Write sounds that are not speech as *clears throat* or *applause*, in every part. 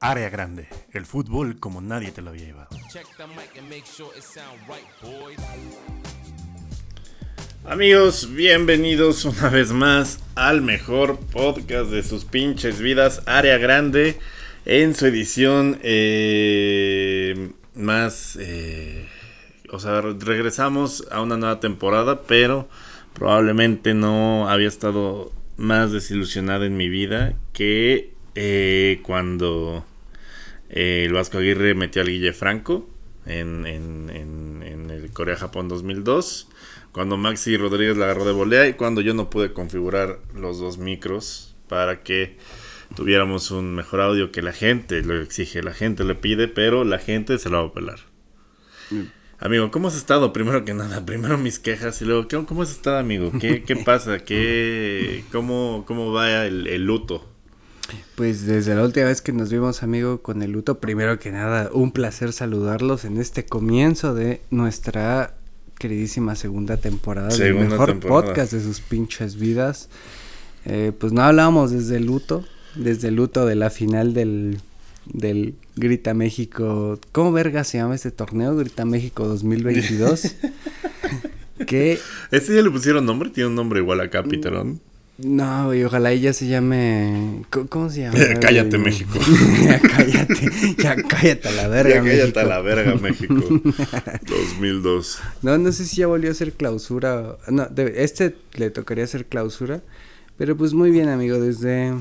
Área grande, el fútbol como nadie te lo había llevado. Amigos, bienvenidos una vez más al mejor podcast de sus pinches vidas, Área Grande, en su edición eh, más... Eh, o sea, regresamos a una nueva temporada, pero probablemente no había estado más desilusionado en mi vida que eh, cuando eh, el Vasco Aguirre metió al Guille Franco en, el Corea-Japón 2002, cuando Maxi Rodríguez la agarró de volea y cuando yo no pude configurar los dos micros para que tuviéramos un mejor audio que la gente lo exige, la gente le pide, pero la gente se lo va a pelar. Mm. Amigo, ¿cómo has estado? Primero que nada, primero mis quejas y luego, ¿cómo, has estado, amigo? ¿Qué, qué pasa? ¿Qué, cómo, ¿Cómo va el, el luto? Pues desde la última vez que nos vimos, amigo, con el luto, primero que nada, un placer saludarlos en este comienzo de nuestra queridísima segunda temporada del mejor podcast de sus pinches vidas. Eh, pues no hablábamos desde el luto, desde el luto de la final del, del Grita México. ¿Cómo verga se llama este torneo? Grita México 2022. *laughs* que... ¿Este ya le pusieron nombre? ¿Tiene un nombre igual acá, Peterón? No, güey, ojalá ella se llame. ¿Cómo, se llama? *laughs* cállate, México. *laughs* ya cállate, ya cállate a la verga, ya cállate a la verga, México. *laughs* 2002. No, no sé si ya volvió a ser clausura. No, este le tocaría hacer clausura. Pero pues muy bien, amigo, desde.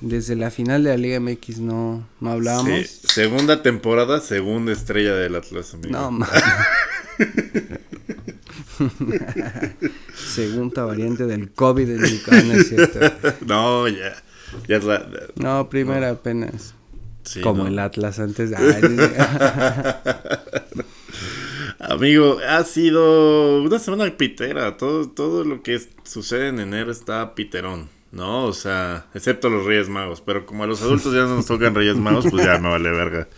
Desde la final de la Liga MX no, no hablábamos. Sí, segunda temporada, segunda estrella del Atlas, amigo. No, mames. *laughs* Segunda variante del COVID en no es cierto. *laughs* No, ya. ya es la, no, primera apenas. Como el Atlas antes. *laughs* Amigo, ha sido una semana pitera. Todo, todo lo que sucede en enero está piterón, ¿no? O sea, excepto los Reyes Magos. Pero como a los adultos ya no nos tocan Reyes Magos, pues ya me vale verga.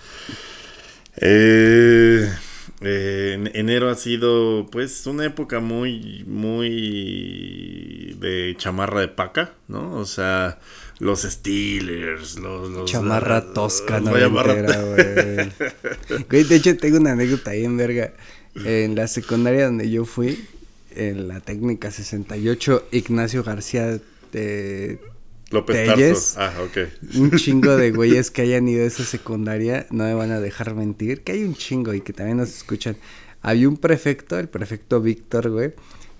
Eh, eh, enero ha sido pues una época muy, muy de chamarra de paca, ¿no? O sea, los Steelers, los... chamarra tosca, no güey. De hecho, tengo una anécdota ahí en verga. En la secundaria donde yo fui, en la técnica 68, Ignacio García de López Tarso. Ah, ok. Un *laughs* chingo de güeyes que hayan ido a esa secundaria, no me van a dejar mentir, que hay un chingo y que también nos escuchan. Había un prefecto, el prefecto Víctor, güey,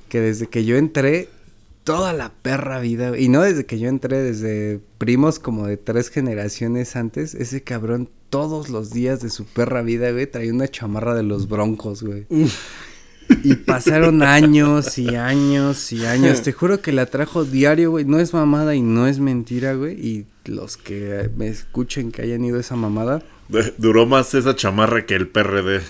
que desde que yo entré, toda la perra vida, y no desde que yo entré, desde primos como de tres generaciones antes, ese cabrón todos los días de su perra vida, güey, traía una chamarra de los broncos, güey. Y pasaron años y años y años. Te juro que la trajo diario, güey. No es mamada y no es mentira, güey. Y los que me escuchen que hayan ido a esa mamada. Duró más esa chamarra que el PRD.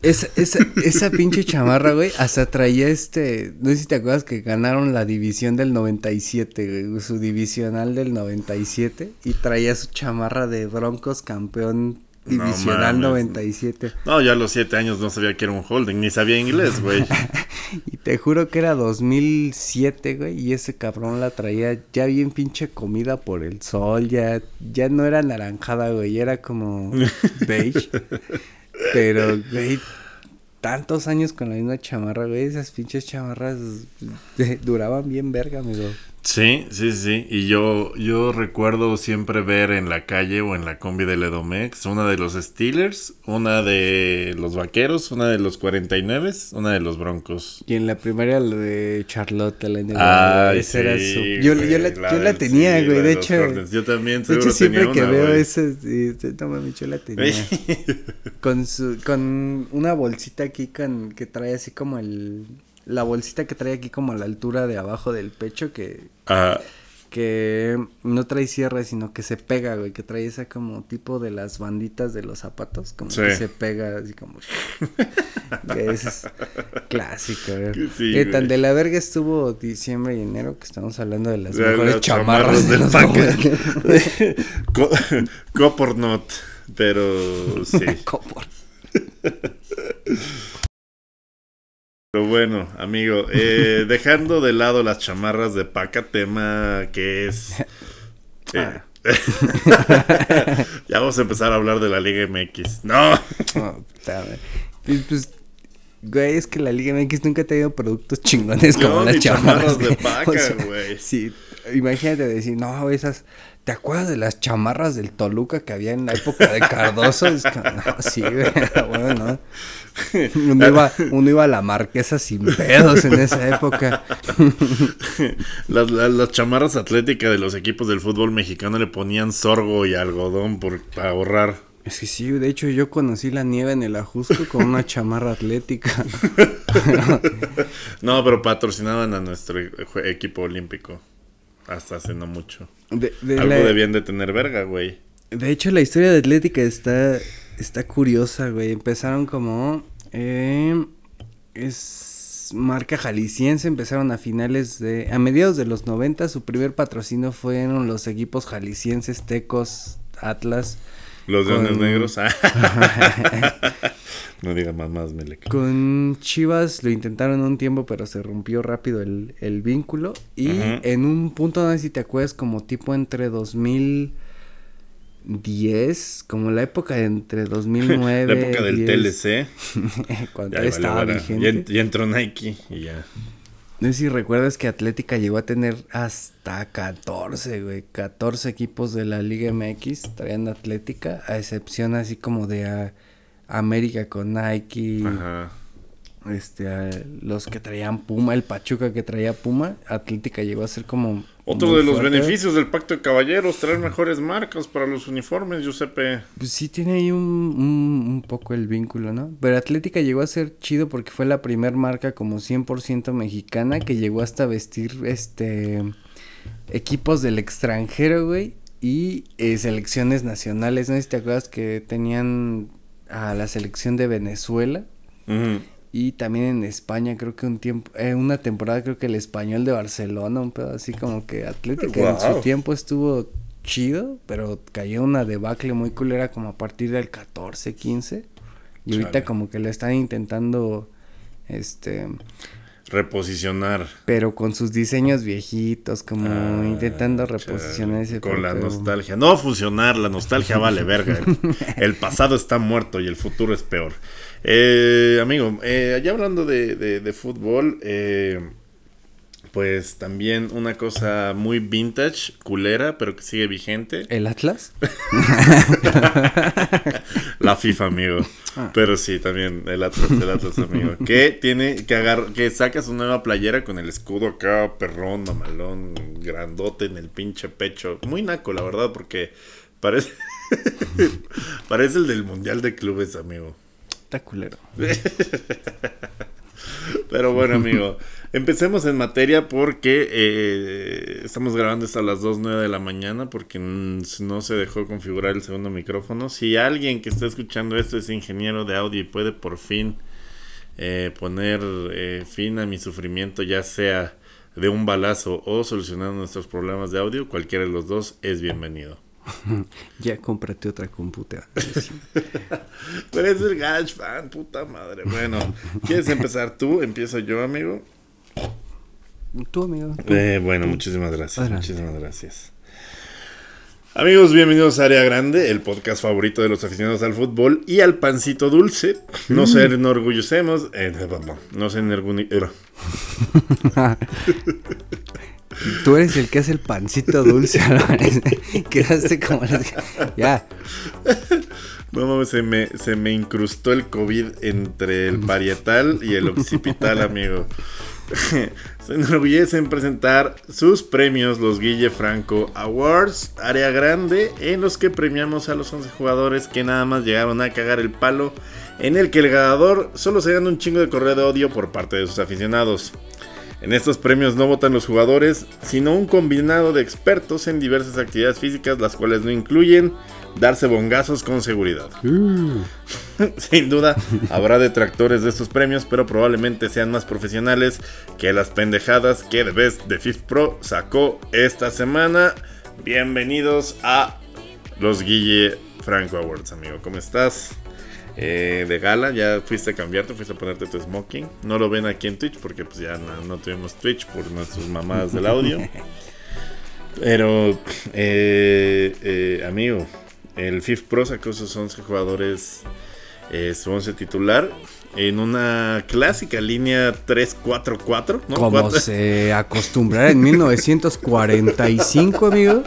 Esa, esa, esa pinche chamarra, güey, hasta traía este, no sé si te acuerdas que ganaron la división del 97, güey, su divisional del 97 y traía su chamarra de Broncos campeón Divisional 97. No, ya a los 7 años no sabía que era un holding, ni sabía inglés, güey. *laughs* y te juro que era 2007, güey, y ese cabrón la traía ya bien pinche comida por el sol, ya, ya no era naranjada, güey, era como *laughs* beige. Pero, güey, tantos años con la misma chamarra, güey, esas pinches chamarras duraban bien verga, amigo. Sí, sí, sí. Y yo, yo recuerdo siempre ver en la calle o en la combi de Ledomex una de los Steelers, una de los Vaqueros, una de los 49, una de los Broncos. Y en la primera lo de Charlotte, la Ah, esa era su... Yo, yo, la, yo la tenía, güey, de hecho... Yo también, De hecho, siempre que veo ese, no mames, yo la tenía. *laughs* con, su, con una bolsita aquí con, que trae así como el la bolsita que trae aquí como a la altura de abajo del pecho que... Que no trae cierre, sino que se pega, güey. Que trae esa como tipo de las banditas de los zapatos. Como que se pega así como... *laughs* que es clásico, güey. que tan de la verga estuvo diciembre y enero que estamos hablando de las mejores chamarras, de los *laughs* *laughs* Copornot. Pero sí. Copor. Pero bueno, amigo, eh, *laughs* dejando de lado las chamarras de paca, tema que es... *laughs* Eh, *laughs* Ya vamos a empezar a hablar de la Liga MX. No. Oh, puta madre. Pues, pues, güey, es que la Liga MX nunca ha tenido productos chingones como No, las chamarras. chamarras de paca, o sea, güey. Sí, imagínate decir, no, esas. ¿Te acuerdas de las chamarras del Toluca que había en la época de Cardoso? Es que, no, sí, bueno, ¿no? Uno iba, uno iba a la marquesa sin pedos en esa época. Las, las- las chamarras atléticas de los equipos del fútbol mexicano le ponían sorgo y algodón por para ahorrar. Es que sí, de hecho yo conocí la nieve en el Ajusco con una chamarra atlética. *laughs* No, pero patrocinaban a nuestro equipo olímpico. Hasta hace no mucho. De, de Algo la- debían de tener verga, güey. de hecho, la historia de Atlética está, está curiosa, güey. Empezaron como... eh, es marca jalisciense, empezaron a finales de... A mediados de los 90, su primer patrocinio fueron los equipos jaliscienses, Tecos, Atlas. Los leones Con- negros. ah. *laughs* no diga más más, Melec. Con Chivas lo intentaron un tiempo, pero se rompió rápido el, el vínculo. Y en un punto, no sé si te acuerdas, como tipo entre 2010, como la época de entre *laughs* 2009. La época del 10, TLC. *laughs* cuando Ya, estaba verga. vigente. Ya, en- ya entró Nike y ya. No sé si recuerdas que Atlética llegó a tener hasta 14, güey. 14 equipos de la Liga MX traían Atlética, a excepción así como de América con Nike. Ajá. Este los que traían Puma, el Pachuca que traía Puma, Atlética llegó a ser como Otro de los fuerte. beneficios del pacto de caballeros, traer mejores marcas para los uniformes, Giuseppe. Pues sí tiene ahí un, un, un poco el vínculo, ¿no? Pero Atlética llegó a ser chido porque fue la primer marca como 100% mexicana que llegó hasta vestir este equipos del extranjero, güey, y eh, selecciones nacionales, ¿no? Si te acuerdas que tenían a la selección de Venezuela Ujú. Y también en España, creo que un tiempo, eh, una temporada, creo que el español de Barcelona, un pedo así como que Atlético en su tiempo estuvo chido, pero cayó una debacle muy culera como a partir del 14, 15. Y ahorita Chale. como que le están intentando, este, Reposicionar. pero con sus diseños viejitos, como Ah, intentando reposicionar ese Con la nostalgia. No funcionar, la nostalgia *laughs* vale verga. El, el pasado está muerto y el futuro es peor. Eh, amigo, eh, ya hablando de, de- de fútbol, eh, pues también una cosa muy vintage, culera, pero que sigue vigente. ¿El Atlas? *laughs* *laughs* La FIFA, amigo. Ah. Pero sí, también el Atlas, el Atlas, amigo. *laughs* Que tiene que agarrar, que saca su nueva playera con el escudo acá, perrón, mamalón, grandote en el pinche pecho. Muy naco, la verdad, porque parece, *laughs* parece el del Mundial de Clubes, amigo. Está culero. *laughs* Pero bueno, amigo, empecemos en materia porque eh, estamos grabando esto a las 2.09 de la mañana porque mm, no se dejó configurar el segundo micrófono. Si alguien que está escuchando esto es ingeniero de audio y puede por fin eh, poner eh, fin a mi sufrimiento, ya sea de un balazo o solucionando nuestros problemas de audio, cualquiera de los dos es bienvenido. *laughs* Ya cómprate otra computadora. *laughs* Pero es el Gash fan, puta madre. Bueno, ¿quieres empezar tú? Empiezo yo, amigo. Tú, amigo. tú. Eh, bueno, muchísimas gracias. Adelante. Muchísimas gracias. Amigos, bienvenidos a Área Grande, el podcast favorito de los aficionados al fútbol y al pancito dulce. No se enorgullecemos, eh, no se enorgullecemos. *laughs* Tú eres el que hace el pancito dulce. *laughs* Quedaste como las... Ya. No mames, se me, se me incrustó el COVID entre el parietal y el occipital, amigo. *laughs* se enorgullece en presentar sus premios, los Guille Franco Awards, área grande, en los que premiamos a los 11 jugadores que nada más llegaron a cagar el palo, en el que el ganador solo se gana un chingo de correo de odio por parte de sus aficionados. En estos premios no votan los jugadores, sino un combinado de expertos en diversas actividades físicas, las cuales no incluyen darse bongazos con seguridad. *laughs* Sin duda, habrá detractores de estos premios, pero probablemente sean más profesionales que las pendejadas que The Best de Fifth Pro sacó esta semana. Bienvenidos a los Guille Franco Awards, amigo. ¿Cómo estás? Eh, de gala, ya fuiste a cambiarte, fuiste a ponerte tu smoking. No lo ven aquí en Twitch porque pues ya no, no tuvimos Twitch por nuestras mamadas del audio. *laughs* Pero, eh, eh, amigo, el FIF Pro sacó sus 11 jugadores, eh, su 11 titular, en una clásica línea 3-4-4. ¿no? Como se acostumbrara en 1945, amigo.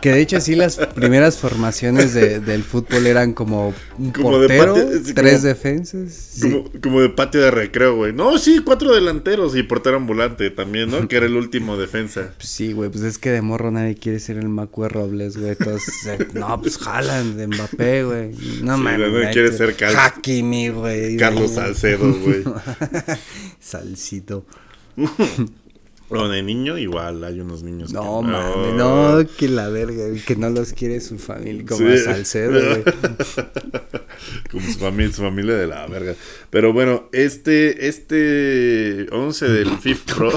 Que de hecho sí las primeras formaciones de- del fútbol eran como un Como de portero, patio, tres como- defensas. sí. Como, como de patio de recreo, güey. No, sí, cuatro delanteros y portero ambulante también, ¿no? Que era el último defensa. Sí, güey, pues es que de morro nadie quiere ser el Macue Robles, güey. Todos, eh, no, pues jalan de Mbappé, güey. No Sí, mames. hay quiere ser Cal- Hakimi, güey. Carlos Salcedo, güey. *laughs* Salcito. *laughs* O de niño, igual, hay unos niños. que- No, Oh. mames, no, que la verga, que no los quiere su familia, como Sí. Salcedo, güey. *laughs* Como su familia, su familia de la verga. Pero bueno, este, este 11 del FIF Pro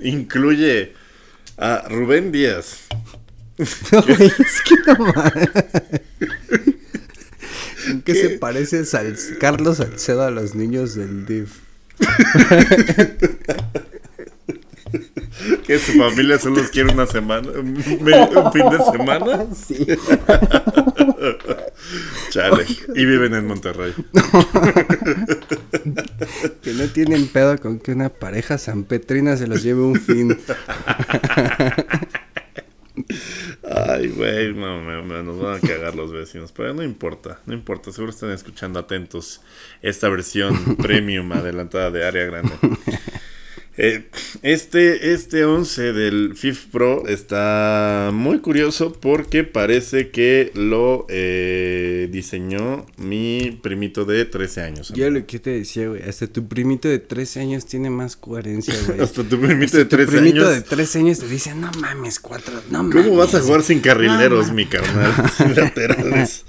incluye a Rubén Díaz, No, güey, es que no mames. ¿En qué, se parece Sal- Carlos Salcedo a los niños del DIF? *laughs* que su familia solo quiere una semana, un fin de semana. *laughs* Sí. Chale. Y viven en Monterrey. *laughs* Que no tienen pedo con que una pareja sanpetrina se los lleve un fin. Ay, güey, no, me- me- nos van a cagar los vecinos. Pero no importa, no importa. Seguro están escuchando atentos esta versión *laughs* premium adelantada de Área Grande. Eh, este, este 11 del FIF Pro está muy curioso porque parece que lo eh, diseñó mi primito de 13 años. Yo lo que te decía, güey, hasta tu primito de 13 años tiene más coherencia, güey. *laughs* Hasta tu primito Hasta de tu 13 primito años. de 13 años te dice, no mames, cuatro, no mames. ¿Cómo vas a jugar sin carrileros, No, mi carnal? *laughs* Sin *laughs* laterales.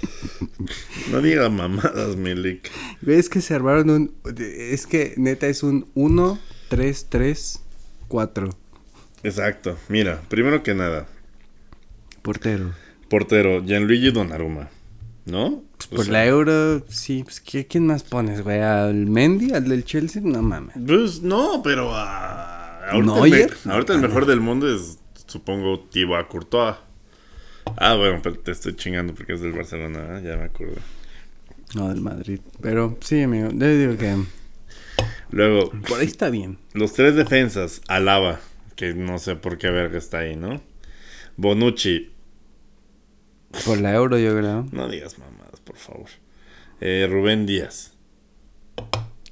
No diga mamadas, Milik. Es que se armaron un. Es que neta es un 1, 3, 3, 4. Exacto. Mira, primero que nada, Portero. portero Gianluigi Donnarumma, ¿no? Por sea, la euro, sí, pues ¿qué- ¿quién más pones, güey? ¿Al Mendy? ¿Al del Chelsea? No mames. Pues no, pero ah, ahorita, Neuer. el, me- ahorita el mejor del mundo es, supongo, Thibaut Courtois. Ah, bueno, pero te estoy chingando porque es del Barcelona, ¿eh? ya me acuerdo. No, del Madrid. Pero sí, amigo, yo digo que Luego, por ahí está bien. los tres defensas, Alaba, que no sé por qué verga está ahí, ¿no? Bonucci, Por la euro, yo creo. no digas mamadas, por favor. Eh, Rubén Díaz.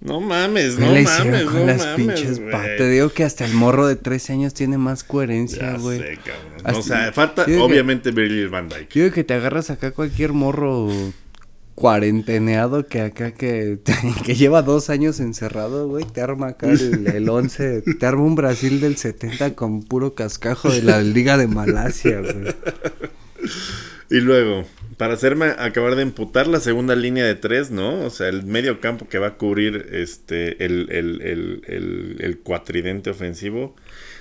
No mames, no ¿Qué le hicieron mames, con no las mames, pinches güey. pa- Te digo que hasta el morro de 13 años tiene más coherencia, güey. sé, cabrón. Hasta- o sea, falta que- obviamente Virgil van Dijk. Yo digo que te agarras acá cualquier morro cuarenteneado que acá que, *laughs* que lleva dos años encerrado, güey, te arma acá el, el 11, te arma un Brasil del 70 con puro cascajo de la Liga de Malasia, güey. Y luego, para hacerme acabar de emputar la segunda línea de tres, ¿no? O sea, el medio campo que va a cubrir este el, el, el, el, el cuatridente ofensivo.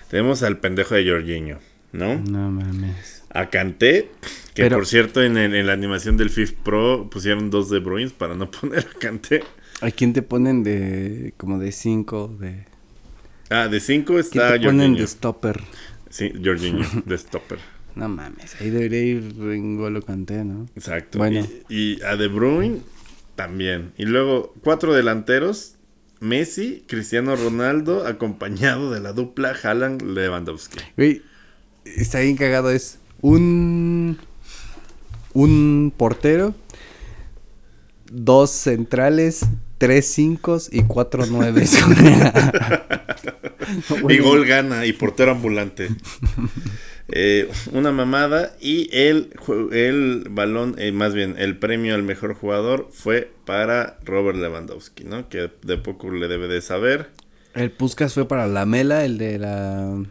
Tenemos al pendejo de Jorginho, ¿no? No mames. A Kanté, que Pero- por cierto en, el- en la animación del FIF Pro pusieron dos de Bruins para no *laughs* poner a Kanté. ¿A quién te ponen de como de 5 de Ah, de cinco ¿Quién está te ponen Jorginho. de stopper? Sí, Jorginho, *laughs* de stopper. No mames, ahí debería ir en Golo Kanté, ¿no? Exacto. Bueno. Y, y a De Bruyne también. Y luego cuatro delanteros. Messi, Cristiano Ronaldo, acompañado de la dupla Haaland Lewandowski. Güey, está bien cagado. Es un. Un portero. Dos centrales. Tres cinco y cuatro nueves. *laughs* *laughs* Y gol gana y portero ambulante. Eh, una mamada y el, el balón, eh, más bien el premio al mejor jugador fue para Robert Lewandowski, ¿no? Que de poco le debe de saber. El Puskas fue para la mela, el de la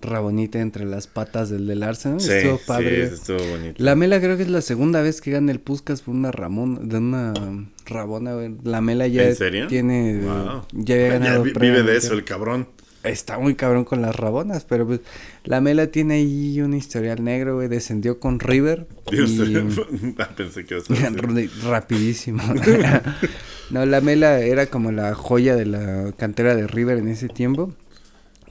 rabonita entre las patas del del Arsenal. Sí, Estuvo sí, padre. estuvo bonito. La Mela creo que es la segunda vez que gana el Puskas por una Ramón, de una Rabona, güey. La Mela ya ¿En serio? tiene, Wow. ya había *laughs* ganado vi- vive de eso el cabrón. Está muy cabrón con las Rabonas, pero pues la Mela tiene ahí un historial negro, güey. Descendió con River. *laughs* Dios, y- *laughs* ah, pensé que rapidísimo. no, la Mela era como la joya de la cantera de River en ese tiempo.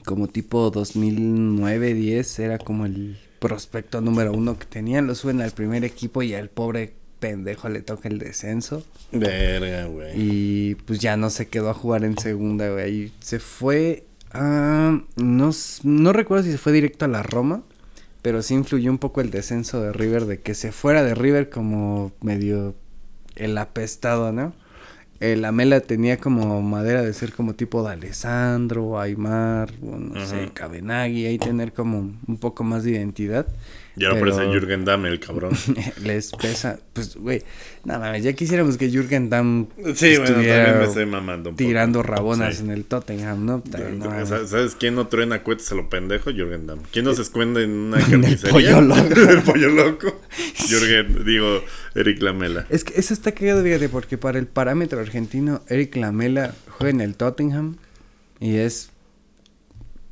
Como tipo 2009, 10, era como el prospecto número uno que tenían, lo suben al primer equipo y al pobre pendejo le toca el descenso. Verga, güey. Y pues ya no se quedó a jugar en segunda, güey. Y se fue a... No, no recuerdo si se fue directo a la Roma, pero sí influyó un poco el descenso de River, de que se fuera de River como medio el apestado, ¿no? El Amela tenía como madera de ser como tipo de Alessandro, Aymar, no sé. Cabenagui, ahí tener como un poco más de identidad. Y ahora pero- parece Jürgen Damm, el cabrón. *laughs* Les pesa, pues, güey, nada mames, ya quisiéramos que Jürgen Damm Sí, bueno, también me estoy mamando un poco. tirando rabonas Sí. en el Tottenham, ¿no? También, no mames. ¿Sabes quién no truena cohetes a lo pendejo? Jürgen Damm. ¿Quién no se esconde en una *laughs* el carnicería? pollo *laughs* loco. el pollo loco. Jürgen, digo, Eric Lamela. Es que eso está cagado, fíjate, porque para el parámetro argentino, Eric Lamela juega en el Tottenham y es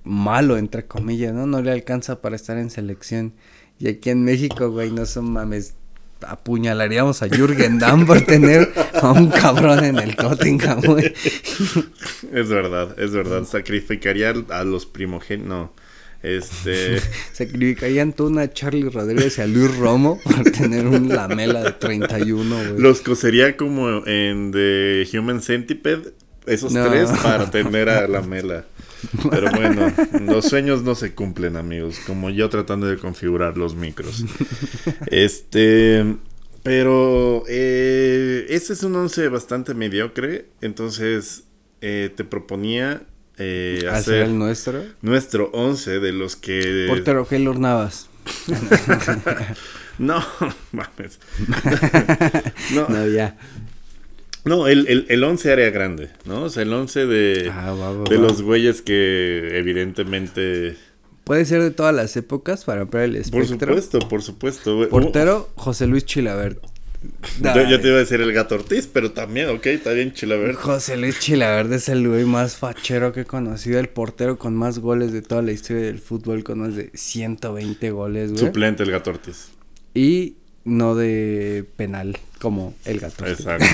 malo, entre comillas, ¿no? No le alcanza para estar en selección. Y aquí en México, güey, no son mames. Apuñalaríamos a Jürgen Damm por tener a un cabrón en el Tottenham, güey. Es verdad, es verdad. Sacrificaría a los primogénitos. No. Este. *laughs* Sacrificarían tú una a Charlie Rodríguez y a Luis Romo por tener un Lamela de 31, güey. los cosería como en The Human Centipede. Esos No. tres para tener a Lamela. Pero bueno, los sueños no se cumplen, amigos. Como yo tratando de configurar los micros. Este. Pero eh, este es un once bastante mediocre. Entonces eh, te proponía eh, Hacer hacer el nuestro. nuestro once de los que. Portero Keylor Navas. *laughs* No, mames. *laughs* *laughs* no, No, ya. No, el, el, el 11 área grande, ¿no? O sea, el 11 de, Ah, va, va, de va. los güeyes que evidentemente... Puede ser de todas las épocas para ampliar el Por espectro. supuesto, por supuesto. güey. Portero, José Luis Chilabert. Yo, yo te iba a decir el gato Ortiz, pero también, ok, está bien Chilavert. José Luis Chilabert es el güey más fachero que he conocido. El portero con más goles de toda la historia del fútbol, con más de 120 goles, güey. Suplente el gato Ortiz. Y no de penal, como el gato. Ortiz. Exacto.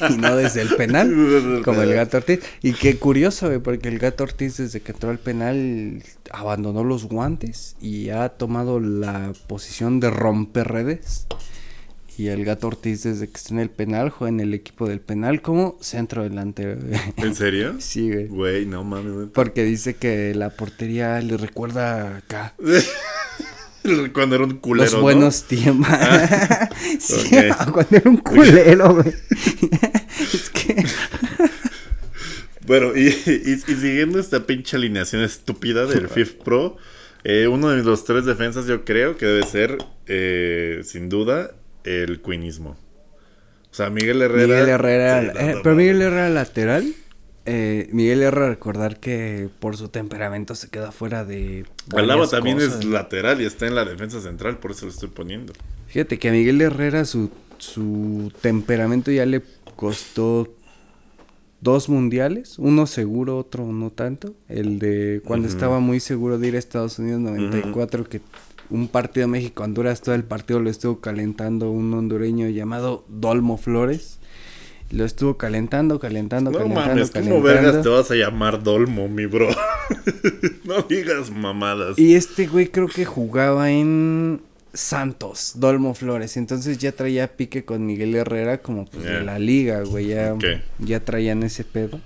*laughs* y no desde el penal, *laughs* como el gato Ortiz. Y qué curioso, güey, porque el gato Ortiz desde que entró al penal abandonó los guantes y ha tomado la posición de romper redes. Y el gato Ortiz desde que está en el penal juega en el equipo del penal como centro delantero. güey. ¿En serio? *laughs* Sí, güey. Güey, no mames. Porque dice que la portería le recuerda acá. *laughs* Cuando era un culero, los ¿no? buenos tiempos. *laughs* sí, ok. cuando era un culero, güey. *laughs* es que. Bueno, y, y- y siguiendo esta pinche alineación estúpida del FIF Pro, eh, uno de los tres defensas yo creo que debe ser, eh, sin duda, el cuinismo. O sea, Miguel Herrera... Miguel Herrera. Sí, eh, pero. Miguel Herrera lateral. Eh, Miguel Herrera, recordar que por su temperamento se queda fuera de. Alaba también cosas. es lateral y está en la defensa central, por eso lo estoy poniendo. Fíjate que a Miguel Herrera su, su temperamento ya le costó dos mundiales, uno seguro, otro no tanto. El de cuando estaba muy seguro de ir a Estados Unidos 94, que un partido México-Honduras, todo el partido lo estuvo calentando un hondureño llamado Dolmo Flores. Lo estuvo calentando, calentando, No calentando, mames, ¿cómo calentando. vergas te vas a llamar Dolmo, mi bro? *laughs* no digas mamadas. Y este güey creo que jugaba en Santos, Dolmo Flores. Entonces ya traía pique con Miguel Herrera como pues de la liga, güey. Ya, ya traían ese pedo.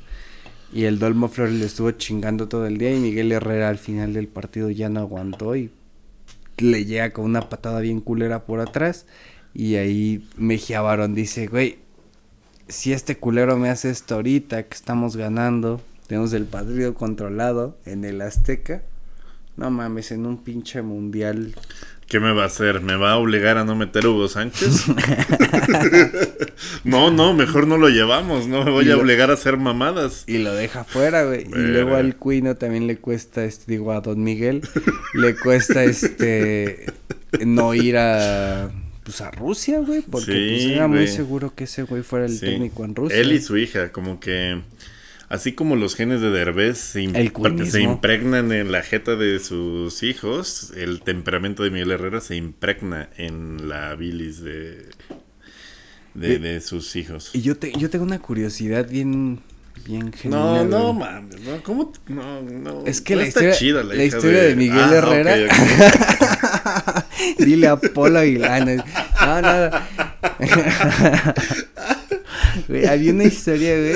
Y el Dolmo Flores le estuvo chingando todo el día y Miguel Herrera al final del partido ya no aguantó y le llega con una patada bien culera por atrás. Y ahí Mejía Barón dice, güey, si este culero me hace esto ahorita que estamos ganando, tenemos el partido controlado en el Azteca. No mames, en un pinche mundial. ¿Qué me va a hacer? ¿Me va a obligar a no meter Hugo Sánchez? *laughs* no, no, mejor no lo llevamos. No me voy a obligar a hacer mamadas. Y lo deja fuera, güey. Y luego al Cuino también le cuesta, este, digo, a Don Miguel, le cuesta, este, no ir a, pues a Rusia, güey. Porque pues era muy seguro que ese güey fuera el Sí. técnico en Rusia. Él y su hija, como que. Así como los genes de Derbez se, im- El cuinismo. se impregnan en la jeta de sus hijos, el temperamento de Miguel Herrera se impregna en la bilis de, de, De- de sus hijos. Y yo, te, yo tengo una curiosidad bien, bien genuina. No, no mames, no, ¿cómo? No, no. Es que no la está historia, chida la, historia de, Miguel Ah, Herrera. *laughs* Dile a Polo Aguilar. No, no. nada. *laughs* Güey, había una historia, güey,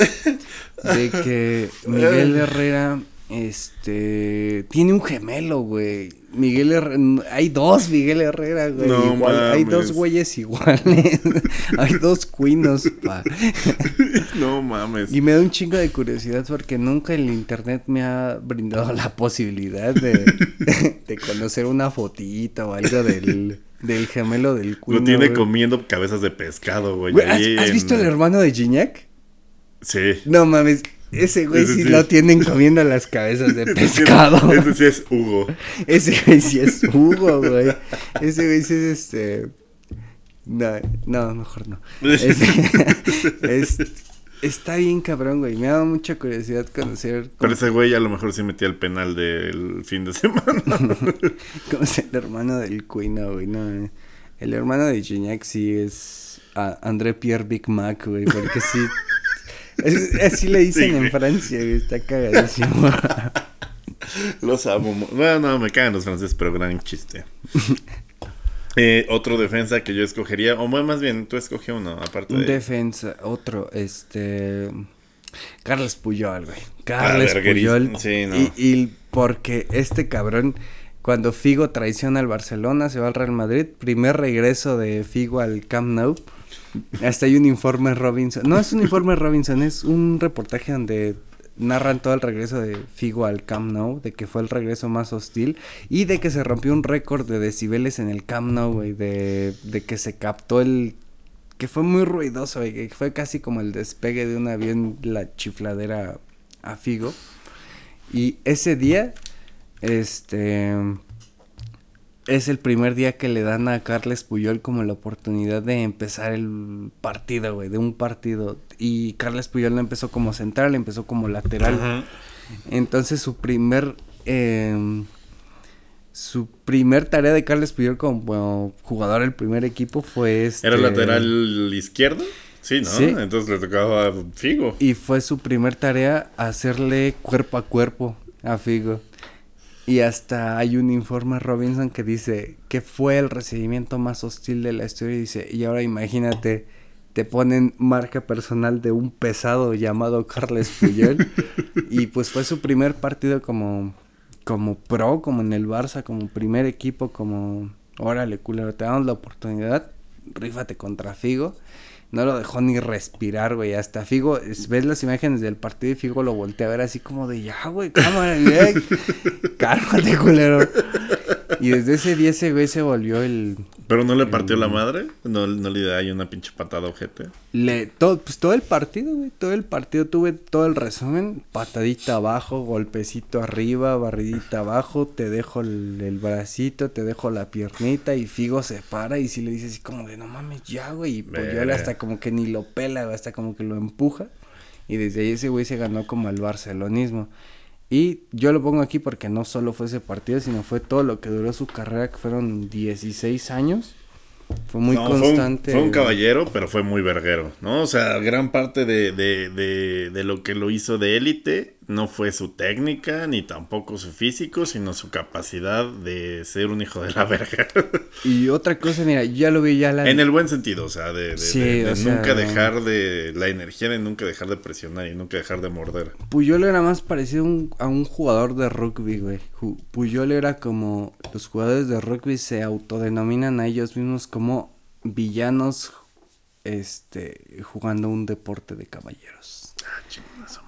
de que Miguel Herrera, este, tiene un gemelo, güey. Miguel Herrera, hay dos Miguel Herrera, güey. No igual, hay dos mames. güeyes iguales. *laughs* hay dos cuinos, pa. *laughs* No mames. Y me da un chingo de curiosidad porque nunca el internet me ha brindado la posibilidad de, *laughs* de conocer una fotita o algo del, del gemelo del cuino. Lo tiene güey. comiendo cabezas de pescado, güey. Güey, ¿has, visto el hermano de Gignac? Sí. No mames, ese güey Ese sí, sí. lo tienen comiendo las cabezas de *laughs* pescado. Ese sí es Hugo. Ese güey sí es Hugo, güey. Ese güey sí es este. No, no, mejor no. Ese- *laughs* es- está bien cabrón, güey. Me ha dado mucha curiosidad conocer Pero ese güey a lo mejor sí metía el penal del fin de semana. *laughs* cómo es el hermano del Cuino, güey. No, eh. el hermano de Gignac sí es a André Pierre Big Mac, güey. Porque sí. Es- así le dicen Sí, en. Francia, güey. Está cagadísimo. *laughs* Los amo. mo- Bueno, no, me cagan los franceses, pero gran chiste. Eh, otro defensa que yo escogería, o más bien, tú escoge uno, aparte Un de... defensa, otro, este. Carlos Puyol, güey. Carlos Ah. Puyol. Sí, no. y, y porque este cabrón, cuando Figo traiciona al Barcelona, se va al Real Madrid. Primer regreso de Figo al Camp Nou. Hasta hay un informe Robinson. No es un informe Robinson, es un reportaje donde narran todo el regreso de Figo al Camp Nou, de que fue el regreso más hostil y de que se rompió un récord de decibeles en el Camp Nou, güey, de, de que se captó el que fue muy ruidoso, que fue casi como el despegue de un avión, la chifladera a Figo. Y ese día, este, es el primer día que le dan a Carles Puyol como la oportunidad de empezar el partido, güey, de un partido. Y Carles Puyol no empezó como central, empezó como lateral. Entonces su primer em, su primer tarea de Carles Puyol como jugador del primer equipo fue este ¿Era lateral izquierdo? Sí, ¿no? Sí. Entonces le tocaba a Figo. y fue su primer tarea hacerle cuerpo a cuerpo a Figo. Y hasta hay un informe Robinson que dice que fue el recibimiento más hostil de la historia y dice, y ahora imagínate, te ponen marca personal de un pesado llamado Carles Puyol *laughs* y pues fue su primer partido como como pro, como en el Barça, como primer equipo, como órale, culero, te damos la oportunidad, rífate contra Figo. No lo dejó ni respirar, güey. Hasta Figo, es- ves las imágenes del partido y Figo lo voltea a ver así como de ya, güey, cámara, güey. *laughs* Cálmate, culero. Y desde ese día ese güey se volvió el. ¿Pero no le partió la madre? ¿No, no le da ahí una pinche patada ojete? Le, todo, pues todo el partido, güey. Todo el partido tuve todo el resumen. Patadita abajo, golpecito arriba, barridita abajo. Te dejo el, el bracito, te dejo la piernita. Y Figo se para y si le dice así como de no mames ya, güey. Y Puyol Verga. hasta como que ni lo pela, hasta como que lo empuja. Y desde ahí ese güey se ganó como el barcelonismo. Y yo lo pongo aquí porque no solo fue ese partido, sino fue todo lo que duró su carrera, que fueron 16 años. Fue muy No, fue un- constante. Fue un, caballero, pero fue muy verguero, ¿no? O sea, gran parte de, de, de, de lo que lo hizo de élite no fue su técnica, ni tampoco su físico, sino su capacidad de ser un hijo de la verga. *laughs* Y otra cosa, mira, ya lo vi ya la... en el buen sentido, o sea, de, de- Sí, de- de o sea- nunca dejar de... La energía de nunca dejar de presionar y nunca dejar de morder. Puyol era más parecido a un, a un jugador de rugby, güey. Puyol era como... Los jugadores de rugby se autodenominan a ellos mismos como villanos, este, jugando un deporte de caballeros. Ah,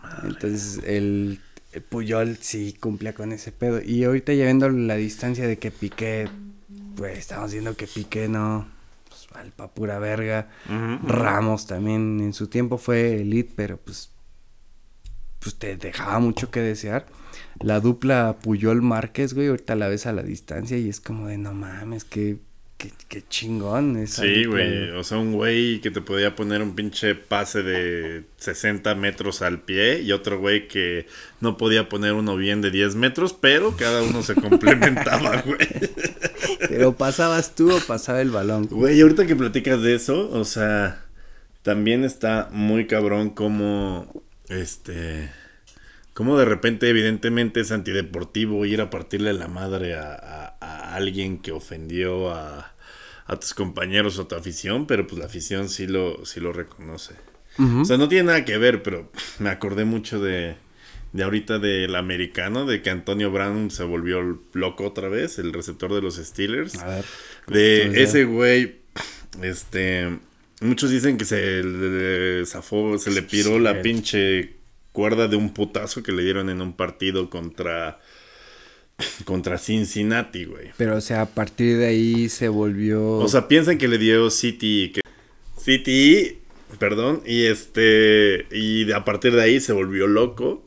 madre. Entonces, el, el Puyol sí cumplía con ese pedo. Y ahorita ya viendo la distancia de que Piqué, pues estamos viendo que Piqué no... Pues, al pa' pura verga. Ramos también en su tiempo fue elite, pero pues pues te dejaba mucho que desear. La dupla Puyol Márquez, güey, ahorita la ves a la distancia y es como de no mames, qué, qué, qué chingón esa Sí, güey. O sea, un güey que te podía poner un pinche pase de 60 metros al pie y otro güey que no podía poner uno bien de 10 metros, pero cada uno se *laughs* complementaba, güey. Pero pasabas tú o pasaba el balón. Güey, ahorita que platicas de eso, o sea, también está muy cabrón como este, como de repente, evidentemente, es antideportivo ir a partirle la madre a, a, alguien que ofendió a, a, tus compañeros o tu afición, pero pues la afición sí lo, sí lo reconoce. O sea, no tiene nada que ver, pero me acordé mucho de, de ahorita del americano, de que Antonio Brown se volvió loco otra vez, el receptor de los Steelers. A ver, de ese güey, este, muchos dicen que se le zafó, se le piró la pinche cuerda de un putazo que le dieron en un partido contra contra Cincinnati, güey. Pero o sea, a partir de ahí se volvió O sea, piensan que le dio City que City, perdón, y este y a partir de ahí se volvió loco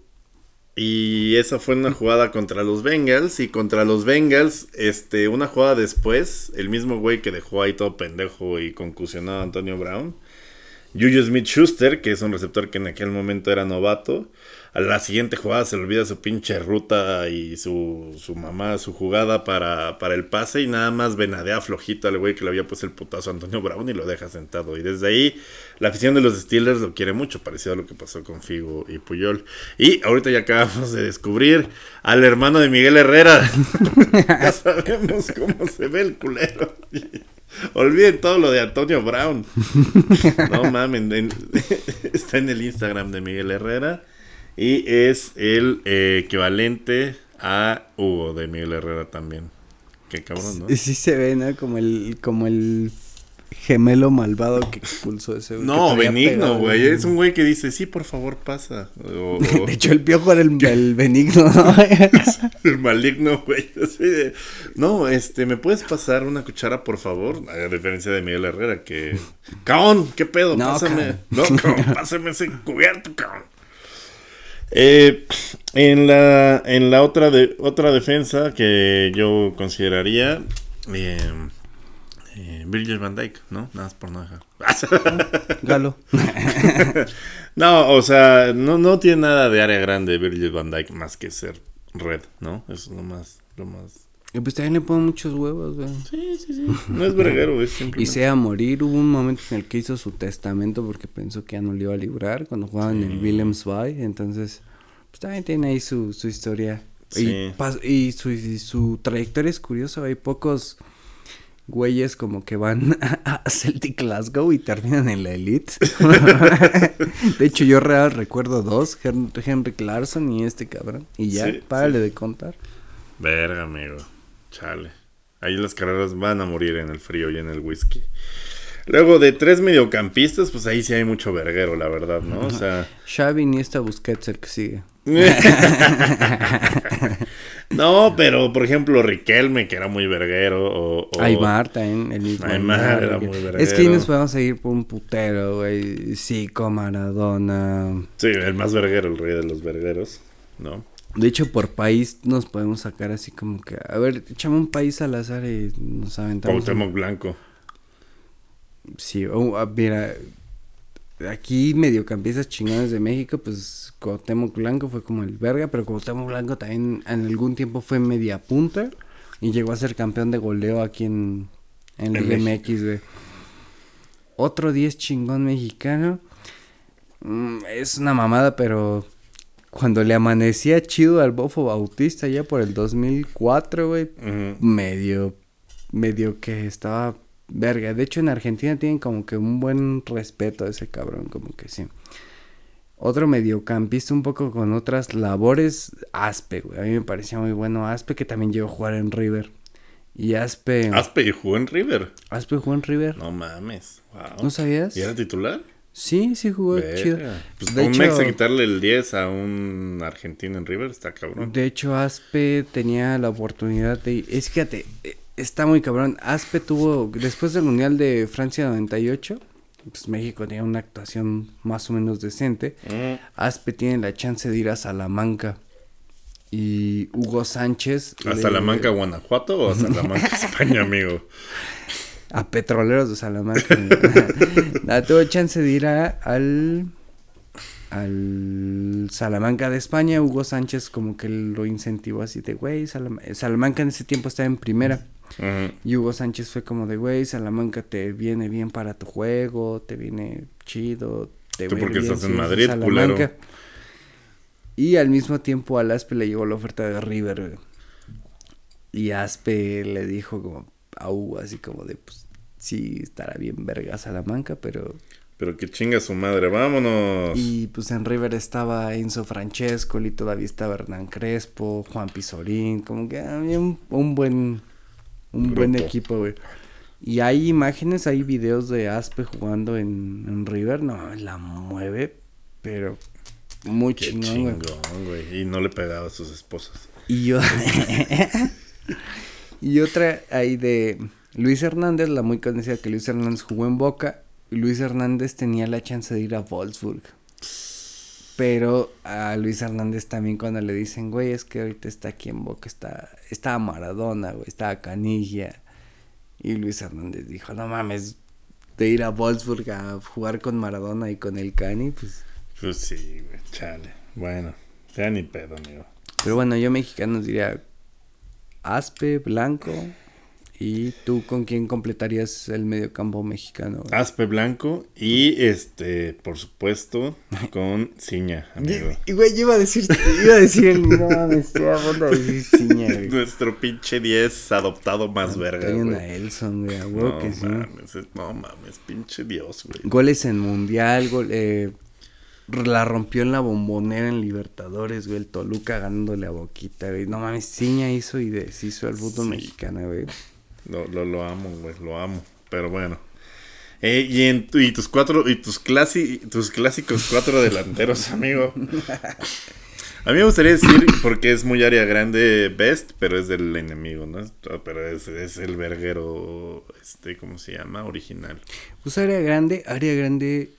y esa fue una jugada contra los Bengals. Y contra los Bengals, este, una jugada después, el mismo güey que dejó ahí todo pendejo y concusionado a Antonio Brown. Juju Smith Schuster, que es un receptor que en aquel momento era novato, a la siguiente jugada se le olvida su pinche ruta y su, su mamá, su jugada para, para el pase y nada más venadea flojito al güey que le había puesto el putazo a Antonio Brown y lo deja sentado. Y desde ahí la afición de los Steelers lo quiere mucho, parecido a lo que pasó con Figo y Puyol. Y ahorita ya acabamos de descubrir al hermano de Miguel Herrera. *laughs* ya sabemos cómo se ve el culero. Olviden todo lo de Antonio Brown. No mames, *laughs* está en el Instagram de Miguel Herrera. Y es el eh, equivalente a Hugo de Miguel Herrera también. Qué cabrón, ¿no? Sí se ve, ¿no? Como el, como el gemelo malvado que expulsó ese güey. No, benigno, güey. Es un güey que dice, sí, por favor, pasa. *laughs* De hecho, el piojo era el, el benigno, ¿no? *laughs* el maligno, güey. no, este, ¿me puedes pasar una cuchara, por favor? A diferencia de Miguel Herrera, que... ¡Caón! ¿Qué pedo? pásame. No, caón, *laughs* pásame ese cubierto, caón. Eh, en la, en la otra, de, otra defensa que yo consideraría, eh, eh, Virgil van Dyke, ¿no? Nada más por no dejar. *laughs* Galo. *laughs* no, o sea, no, no tiene nada de área grande Virgil van Dyke más que ser red, ¿no? Eso es lo más, lo más y pues también le ponen muchos huevos, güey. Sí, sí, sí. No es verguero, es *laughs* simplemente. Y sea morir, hubo un momento en el que hizo su testamento porque pensó que ya no le iba a librar cuando jugaba en el Williams Bay. Entonces, pues también tiene ahí su, su historia. Sí. Y, su, su trayectoria es curiosa. Hay pocos güeyes como que van *laughs* a Celtic Glasgow y terminan en la Elite. *laughs* de hecho, yo real recuerdo dos, Henry Clarkson y este cabrón. Y ya, párale de contar. Verga, amigo. Chale. Ahí las carreras van a morir en el frío y en el whisky. Luego de tres mediocampistas, pues ahí sí hay mucho verguero, la verdad, ¿no? O sea. *laughs* Xavi ni esta Busquets el que sigue. *laughs* no, *laughs* pero por ejemplo, Riquelme, que era muy verguero. O, Aymar también, el mismo. Aymar era muy verguero. Es que ahí nos podemos seguir por un putero, güey. Zico, Maradona. Sí, el más verguero, el rey de los vergueros, ¿no? De hecho, por país nos podemos sacar así como que, a ver, echame un país al azar y nos aventamos. Cuauhtémoc Blanco. Sí, oh, mira, aquí mediocampistas chingones de México, pues Cuauhtémoc Blanco fue como el verga, pero Cuauhtémoc Blanco también en algún tiempo fue media punta y llegó a ser campeón de goleo aquí en, en el MX, güey. Otro 10 chingón mexicano. Mm, es una mamada, pero cuando le amanecía chido al Bofo Bautista ya por el 2004, güey, medio, medio que estaba verga. De hecho, en Argentina tienen como que un buen respeto a ese cabrón, como que sí. Otro mediocampista un poco con otras labores, Aspe, güey. A mí me parecía muy bueno Aspe, que también llegó a jugar en River. Y Aspe... ¿Aspe jugó en River? Aspe jugó en River. No mames. Wow. ¿No sabías? ¿Y era titular? Sí, sí jugó chido. Pues de un hecho, quitarle el 10 a un argentino en River está cabrón. De hecho, Aspe tenía la oportunidad de... Es fíjate, eh, está muy cabrón. Aspe tuvo, después del Mundial de Francia 98, pues México tenía una actuación más o menos decente. Mm. Aspe tiene la chance de ir a Salamanca. Y Hugo Sánchez. ¿A Salamanca, Guanajuato o a *laughs* Salamanca, España, amigo? A Petroleros de Salamanca. *laughs* tuvo chance de ir al. Al Salamanca de España. Hugo Sánchez, como que lo incentivó así de, güey, Salamanca en ese tiempo estaba en primera. Y Hugo Sánchez fue como de, güey, Salamanca te viene bien para tu juego, te viene chido. Te Tú porque estás en Madrid, culero. Y al mismo tiempo al Aspe le llegó la oferta de River, güey. Y Aspe le dijo como, au, así como de, pues, sí, estará bien verga Salamanca, pero... Pero que chinga su madre, vámonos. Y pues en River estaba Enzo Francesco, y todavía estaba Hernán Crespo, Juan Pizorín, como que había un, un buen, un buen equipo, güey. Y hay imágenes, hay videos de Aspe jugando en, en River, no, la mueve, pero muy Qué chingón, güey. Y no le pegaba a sus esposas. Y yo. *laughs* *laughs* y otra ahí de Luis Hernández, la muy conocida que Luis Hernández jugó en Boca. Y Luis Hernández tenía la chance de ir a Wolfsburg. Pero a Luis Hernández también cuando le dicen, güey, es que ahorita está aquí en Boca, está, está Maradona, güey, está Canilla. Y Luis Hernández dijo, no mames, de ir a Wolfsburg a jugar con Maradona y con el Cani, pues... Pues sí, güey, chale. Bueno, sea ni pedo, amigo. Pero bueno, yo mexicano diría Aspe, Blanco. ¿Y tú con quién completarías el mediocampo mexicano? güey? Aspe Blanco y este, por supuesto, con Ciña, amigo. Y güey, yo iba a decir, iba a decir el no mames, estoy a punto de decir Ciña, güey. Nuestro pinche 10 adoptado más verga, güey. Naelson, güey, a huevo No que sí. mames, es- no mames, pinche Dios, güey. Goles en Mundial, gol, eh, la rompió en la bombonera en Libertadores, güey, el Toluca ganándole a Boquita, güey. No mames, Ciña hizo y deshizo el fútbol Sí. mexicano, güey. Lo, lo, lo amo, güey, lo amo. Pero bueno. Eh, y, en, y tus cuatro, y tus, clasi, tus clásicos cuatro delanteros, *laughs* amigo. A mí me gustaría decir, porque es muy área grande Best, pero es del enemigo, ¿no? Pero es, es el verguero, este, ¿cómo se llama? Original. Pues área grande, área grande,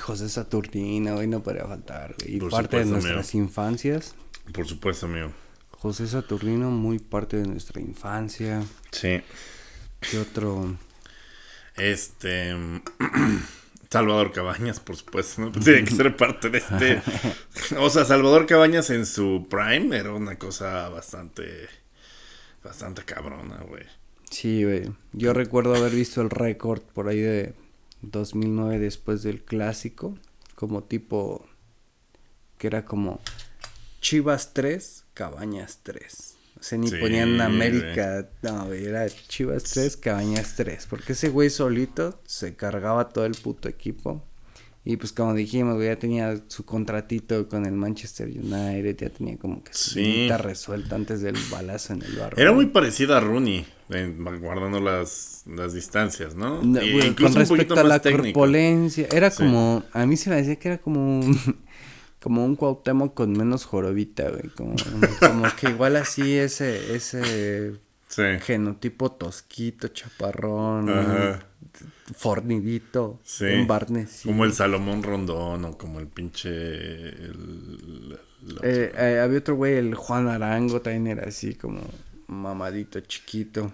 José Saturnino, güey, no podría faltar, güey. Y Por parte de nuestras amigo. infancias. Por supuesto, amigo. José Saturnino, muy parte de nuestra infancia. Sí. ¿Qué otro? Este. *clears throat* Salvador Cabañas, por supuesto, ¿no? Tiene que ser parte de este. *laughs* O sea, Salvador Cabañas en su prime era una cosa bastante. Bastante cabrona, güey. Sí, güey. Yo recuerdo haber visto el récord por ahí de 2009 después del clásico. Como tipo. Que era como. Chivas 3, Cabañas 3. O sea, ni Sí, ponían América. No, güey, era Chivas 3, Cabañas 3. Porque ese güey solito se cargaba todo el puto equipo. Y pues como dijimos, güey, ya tenía su contratito con el Manchester United, ya tenía como que su Sí. resuelta antes del balazo en el barro. Era muy parecida a Rooney, guardando las, las distancias, ¿no? No, con respecto a la técnico. corpulencia, era Sí. como, a mí se me decía que era como un, *laughs* como un Cuauhtémoc con menos jorobita, güey, como, como que igual así ese, ese Sí. genotipo tosquito, chaparrón, Ajá. fornidito, Sí. un Barnes. Como el Salomón Rondón o como el pinche. el- el- Eh, eh, había otro güey, el Juan Arango, también era así como mamadito, chiquito.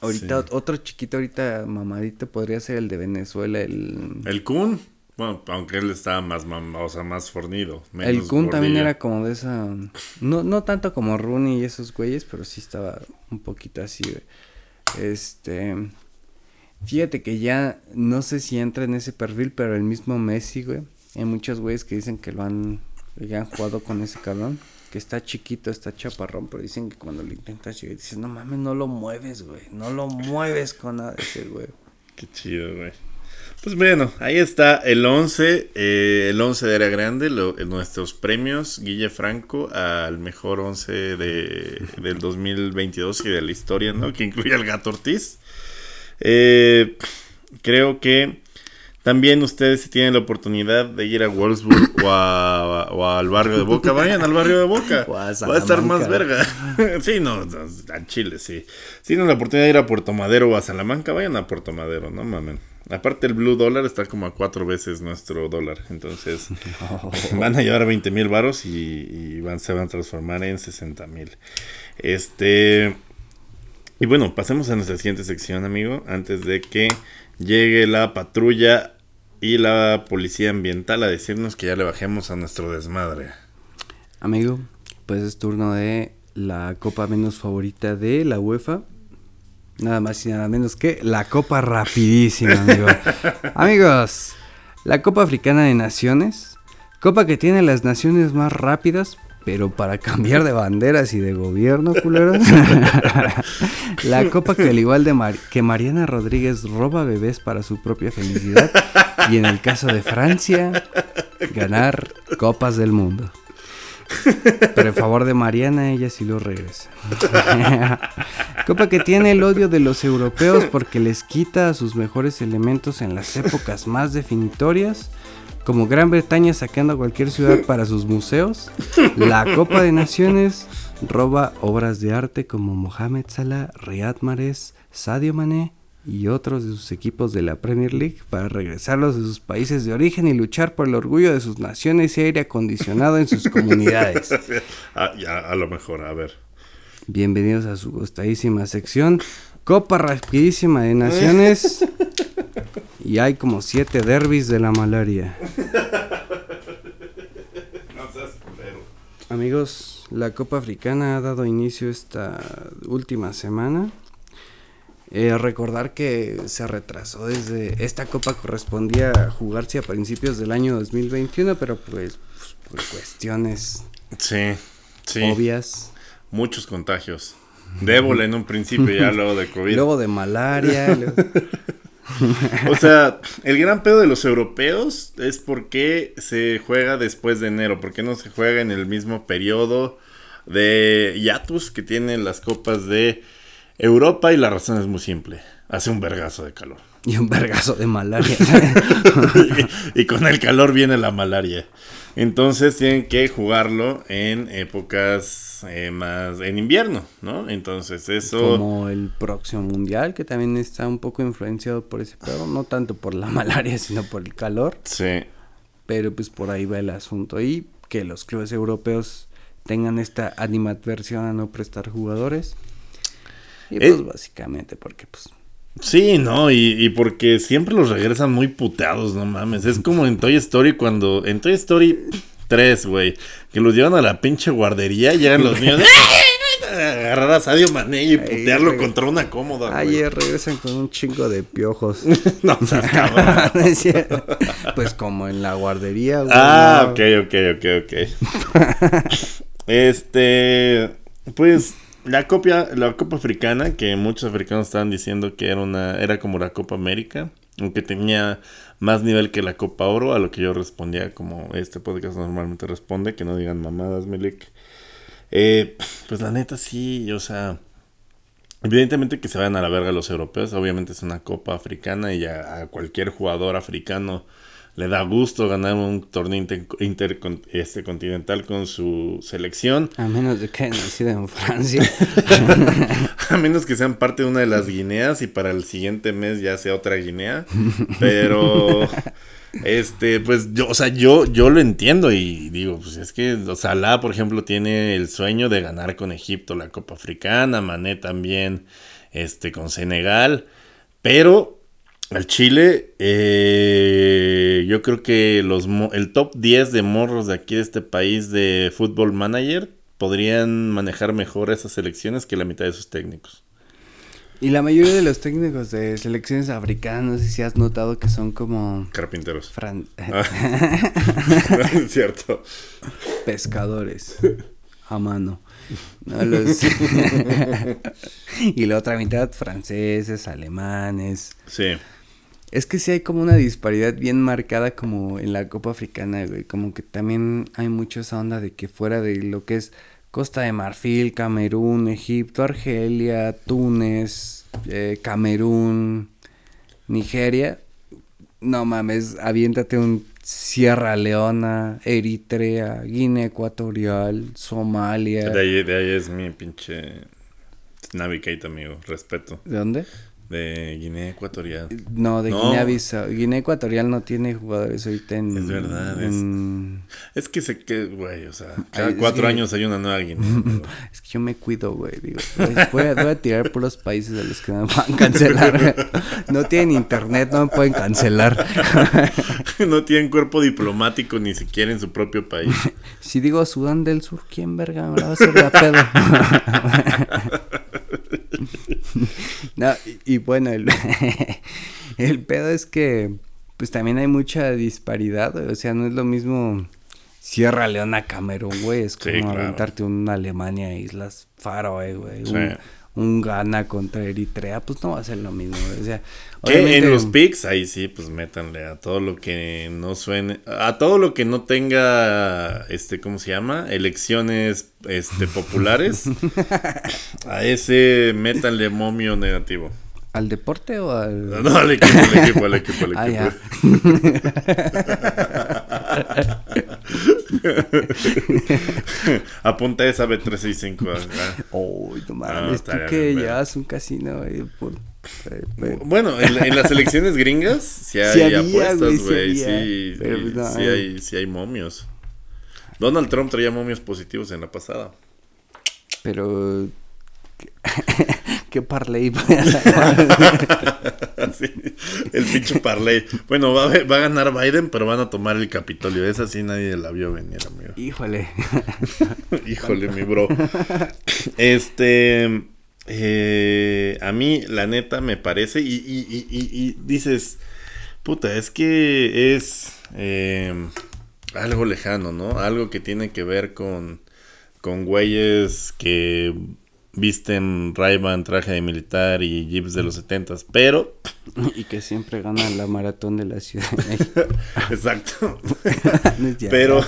Ahorita, Sí. otro chiquito ahorita mamadito podría ser el de Venezuela, el... El Kun, bueno, aunque él estaba más, mam- o sea, más fornido. El Kun también era como de esa. No, no tanto como Rooney y esos güeyes, pero sí estaba un poquito así, güey. Este. Fíjate que ya no sé si entra en ese perfil, pero el mismo Messi, güey. Hay muchos güeyes que dicen que lo han. que han jugado con ese cabrón. Que está chiquito, está chaparrón, pero dicen que cuando lo intentas llegar, dices, no mames, no lo mueves, güey. No lo mueves con nada de ese, güey. Qué chido, güey. Pues bueno, ahí está el 11, eh, el 11 de Área Grande, eh, nuestros premios, Guille Franco al mejor 11 de, del 2022 y de la historia, ¿no? Que incluye al Gato Ortiz. Eh, creo que también ustedes si tienen la oportunidad de ir a Wolfsburg *coughs* o, a- o al barrio de Boca, vayan al barrio de Boca. Va a estar más verga. *laughs* sí, no, a Chile, sí. Si tienen la oportunidad de ir a Puerto Madero o a Salamanca, vayan a Puerto Madero, no mamen. Aparte el blue dólar está como a cuatro veces nuestro dólar. Entonces *laughs* van a llevar 20 mil varos y, y van, se van a transformar en 60 mil. Este... Y bueno, pasemos a nuestra siguiente sección, amigo. Antes de que llegue la patrulla y la policía ambiental a decirnos que ya le bajemos a nuestro desmadre. Amigo, pues es turno de la copa menos favorita de la UEFA. Nada más y nada menos que la copa rapidísima, amigo. *laughs* Amigos, la Copa Africana de Naciones Copa que tiene las naciones más rápidas, pero para cambiar de banderas y de gobierno, culeros. *laughs* la copa que al igual de que Mariana Rodríguez roba bebés para su propia felicidad. Y en el caso de Francia, ganar copas del mundo. Pero en favor de Mariana, ella sí lo regresa. *laughs* Copa que tiene el odio de los europeos porque les quita a sus mejores elementos en las épocas más definitorias como Gran Bretaña saqueando a cualquier ciudad para sus museos, la Copa de Naciones roba obras de arte como Mohamed Salah, Riyad Mahrez, Sadio Mané y otros de sus equipos de la Premier League para regresarlos de sus países de origen y luchar por el orgullo de sus naciones y aire acondicionado en sus comunidades. *laughs* Ah, ya, a lo mejor, a ver. Bienvenidos a su gustadísima sección. Copa rapidísima de naciones. *laughs* Y hay como siete derbis de la malaria. *laughs* Amigos, la Copa Africana ha dado inicio esta última semana. Eh, recordar que se retrasó desde... Esta copa correspondía a jugarse a principios del año 2021, pero pues, pues por cuestiones sí, sí. obvias. Muchos contagios. De ébola en un principio, ya luego de *laughs* COVID. Luego de malaria. *laughs* o sea, el gran pedo de los europeos es por qué se juega después de enero, por qué no se juega en el mismo periodo de Yatus que tienen las copas de Europa y la razón es muy simple, hace un vergazo de calor. Y un vergazo de malaria. *laughs* y, con el calor viene la malaria. Entonces tienen que jugarlo en épocas eh, más en invierno, ¿no? Entonces eso... Como el próximo mundial, que también está un poco influenciado por ese pedo, no tanto por la *laughs* malaria, sino por el calor. Sí. Pero pues por ahí va el asunto. Y que los clubes europeos tengan esta animadversión a no prestar jugadores. Y pues básicamente porque pues Sí, no, y, porque siempre los regresan muy puteados, no mames. Es como en Toy Story cuando. En Toy Story 3, güey. Que los llevan a la pinche guardería y llegan los niños. *laughs* agarrar a Sadio Mané y putearlo contra una cómoda. Ayer regresan con un chingo de piojos. *laughs* no *laughs* seas cabrón. pues como en la guardería, güey. Ah, ok, ok, ok, ok. este. Pues la copia, la Copa Africana, que muchos africanos estaban diciendo que era una, era como la Copa América, aunque tenía más nivel que la Copa Oro, a lo que yo respondía como este podcast normalmente responde, que no digan mamadas, Melik. Eh, pues la neta sí, o sea, evidentemente que se vayan a la verga los europeos, obviamente es una Copa Africana y a cualquier jugador africano le da gusto ganar un torneo inter, este, continental con su selección. A menos de que nacido en Francia. *laughs* a menos que sean parte de una de las Guineas y para el siguiente mes ya sea otra Guinea. Pero, *laughs* este, pues yo, o sea, yo, yo lo entiendo y digo, pues es que Salah, por ejemplo, tiene el sueño de ganar con Egipto la Copa Africana, Mané también, este, con Senegal. Pero al Chile, eh, yo creo que los el top 10 de morros de aquí de este país de fútbol manager podrían manejar mejor esas selecciones que la mitad de sus técnicos. Y la mayoría de los técnicos de selecciones africanas, no sé si has notado que son como... Carpinteros. Fran... Ah. *laughs* *laughs* Cierto. Pescadores. A mano. *laughs* y la otra mitad franceses, alemanes. Sí. Es que sí hay como una disparidad bien marcada como en la Copa Africana, güey. Como que también hay mucho esa onda de que fuera de lo que es Costa de Marfil, Camerún, Egipto, Argelia, Túnez, eh, Camerún, Nigeria. No mames, aviéntate un Sierra Leona, Eritrea, Guinea Ecuatorial, Somalia. De ahí, de ahí es mi pinche Navigate, amigo. Respeto. ¿De dónde? De Guinea Ecuatorial. No, de Guinea Bissau. Guinea Ecuatorial no tiene jugadores ahorita en. Es verdad. Es, que sé que, güey, o sea, cada cuatro años hay una nueva Guinea. *laughs* es que yo me cuido, güey. Digo, voy a, voy a tirar por los países a los que me puedan cancelar. *laughs* no tienen internet, no me pueden cancelar. *laughs* no tienen cuerpo diplomático ni siquiera en su propio país. si digo Sudán del Sur, ¿quién verga me va a hacer la pedo? *laughs* no, y, bueno, el, *laughs* el pedo es que pues también hay mucha disparidad, o sea, no es lo mismo Sierra Leona, Camerún, güey. Es Sí, como claro. aventarte una Alemania, Islas Faroe, güey. Sí. Un, un Ghana contra Eritrea, pues no va a ser lo mismo. O sea, Que en los picks, ahí sí, pues métanle a todo lo que no suene, a todo lo que no tenga, este, ¿cómo se llama? Elecciones, este, populares. *laughs* a ese métanle momio negativo. ¿Al deporte o al.? No, al equipo, al equipo, al *laughs* equipo, al Ah, equipo. *laughs* *laughs* Apunta esa B365. ah. Uy, no Ah, tú que llevas un casino, güey, por... eh, Bueno, en, en las elecciones gringas sí *laughs* hay Sí había, güey, apuestas, güey. Sí, Pero, sí, no, sí eh. hay, sí hay momios. Donald Trump traía momios positivos en la pasada. Pero... ¿Qué, parlay armar? *laughs* Sí, el pinche parlay. Bueno, va a, va a ganar Biden, pero van a tomar el Capitolio. Esa sí nadie la vio venir, amigo. Híjole. *laughs* Híjole, mi bro. Este. eh, a mí, la neta, me parece. Y, y- y- y- y dices. Puta, es que es. eh, algo lejano, ¿no? Algo que tiene que ver con. Con güeyes que visten Ray-Ban, traje de militar y jeeps de los 70s. Pero. *laughs* y que siempre gana la maratón de la Ciudad de México. *laughs* Exacto. *laughs* Pero,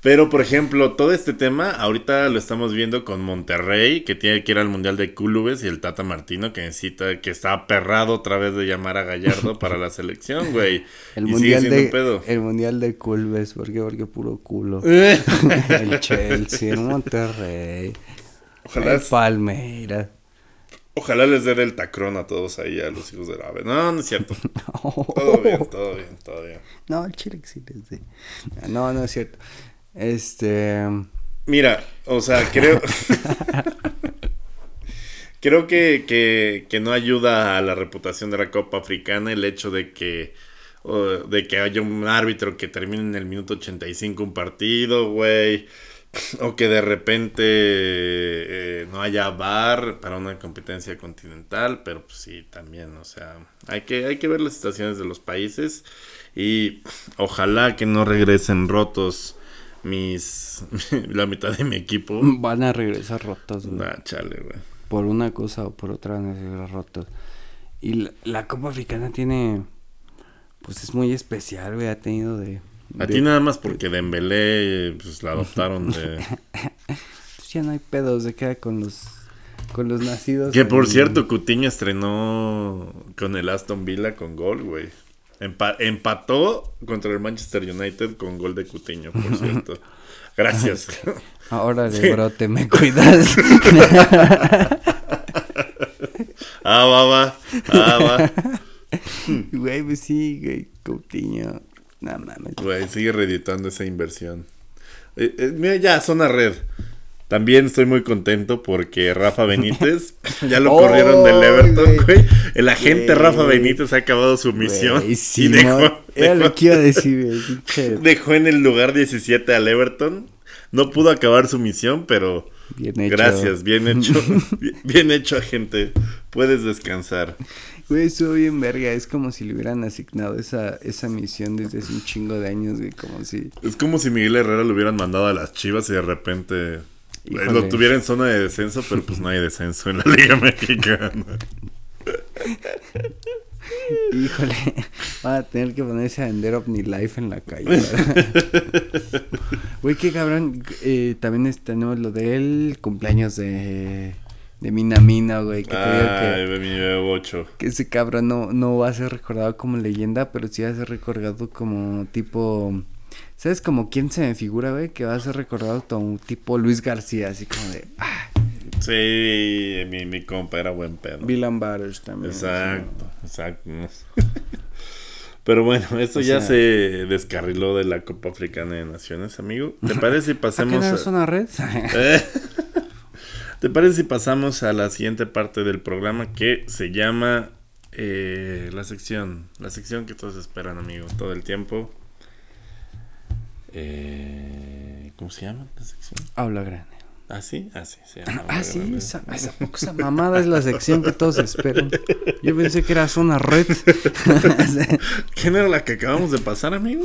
pero por ejemplo, todo este tema ahorita lo estamos viendo con Monterrey, que tiene que ir al Mundial de Clubes, y el Tata Martino, que necesita, que está aperrado otra vez de llamar a Gallardo para la selección, güey. El y mundial sigue de un pedo. el mundial de Culves, ¿por qué? Porque puro culo. el Chelsea, el Monterrey, Ojalá, el Palmeiras. ojalá les dé el tacrón a todos ahí, a los hijos del ave. No, no es cierto. *laughs* Todo bien, todo bien, todo bien. No, el Chile sí les dé. No, no es cierto. Este Mira, o sea, creo. *laughs* *laughs* creo que, que, que no ayuda a la reputación de la Copa Africana el hecho de que. de que haya un árbitro que termine en el minuto 85 un partido, güey. *laughs* O que de repente eh, no haya VAR para una competencia continental, pero pues sí, también, o sea, hay que, hay que ver las situaciones de los países y ojalá que no regresen rotos mis *laughs* la mitad de mi equipo. van a regresar rotos, güey. Nah, chale, güey. Por una cosa o por otra van a regresar rotos. Y la, la Copa Africana tiene pues es muy especial, güey, ha tenido de A ti nada más porque Dembélé pues la adoptaron de *laughs* pues ya no hay pedos, se queda con los con los nacidos. Que por en- cierto, Cutiño estrenó con el Aston Villa con gol, güey. Empa- empató contra el Manchester United con gol de Cutiño, por *laughs* cierto. Gracias. Ahora de Sí. brote, me cuidas. *laughs* ah, va, va. Ah, va. güey, pues sí, güey, Coutinho. No mames. Güey, sigue reeditando esa inversión. Eh, eh, mira, ya, zona red. También estoy muy contento porque Rafa Benítez *laughs* ya lo Oh, corrieron del Everton, güey. El agente. Rafa Benítez ha acabado su misión Güey, y Simón, dejó, Era lo dejó- que iba a decir, *laughs* dejó en el lugar 17 al Everton. No pudo acabar su misión, pero Bien hecho. gracias, bien hecho. bien, *laughs* bien hecho, agente. Puedes descansar. Güey, estuvo bien verga. Es como si le hubieran asignado esa, esa misión desde hace un chingo de años, güey. Como si. Es como si Miguel Herrera lo hubieran mandado a las Chivas y de repente Híjole. lo tuviera en zona de descenso, pero pues no hay descenso en la *laughs* Liga Mexicana. Híjole, van a tener que ponerse a vender OmniLife en la calle. *laughs* Güey, qué cabrón. Eh, también tenemos lo del cumpleaños de, de Minamino, güey. Que te digo Ay, que, de mi bebocho. que ese cabrón no, no va a ser recordado como leyenda, pero sí va a ser recordado como tipo. ¿Sabes como quién se me figura, güey? Que va a ser recordado como tipo Luis García, así como de. Ah, Sí, mi, mi compa era buen pedo. Villan Batters también. Exacto, exacto. *laughs* Pero bueno, esto O ya sea- se descarriló de la Copa Africana de Naciones, amigo. ¿Te *laughs* parece si ¿A qué pasemos no a... red? Eh, *laughs* ¿Te parece si pasamos a la siguiente parte del programa que se llama eh, la sección? La sección que todos esperan, amigo, todo el tiempo. Eh, ¿Cómo se llama la sección? Habla grande. ¿Ah, sí? Ah, sí, sí. Ah, sí, esa, esa, esa, mamada es la sección que todos esperan. Yo pensé que era zona red. *laughs* ¿Quién era la que acabamos de pasar, amigo?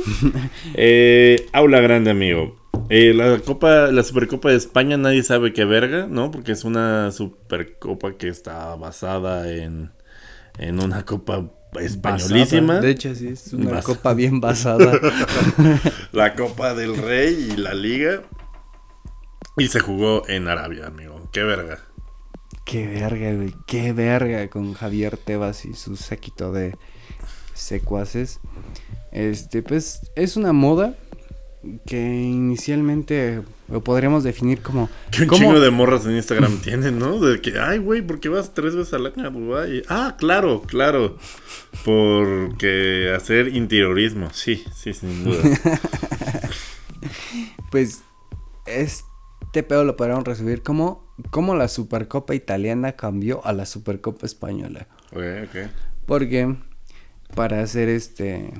Eh, aula grande, amigo. Eh, la Copa, la Supercopa de España nadie sabe qué verga, ¿no? Porque es una Supercopa que está basada en, en una Copa españolísima. De hecho, sí, es una copa bien basada. *laughs* la Copa del Rey y la Liga. Y se jugó en Arabia, amigo. Qué verga. Qué verga, güey. Qué verga con Javier Tebas y su séquito de secuaces. Este, pues, es una moda que inicialmente lo podríamos definir como... *laughs* Que un chingo de morras en Instagram *laughs* tienen, ¿no? De que, ay, güey, ¿por qué vas tres veces al año a Dubái? Ah, claro, claro. Porque hacer interiorismo, sí, sí, sin duda. *laughs* pues, este pedo lo podríamos resumir como, como la Supercopa italiana cambió a la Supercopa española. Ok, ok. Porque para hacer este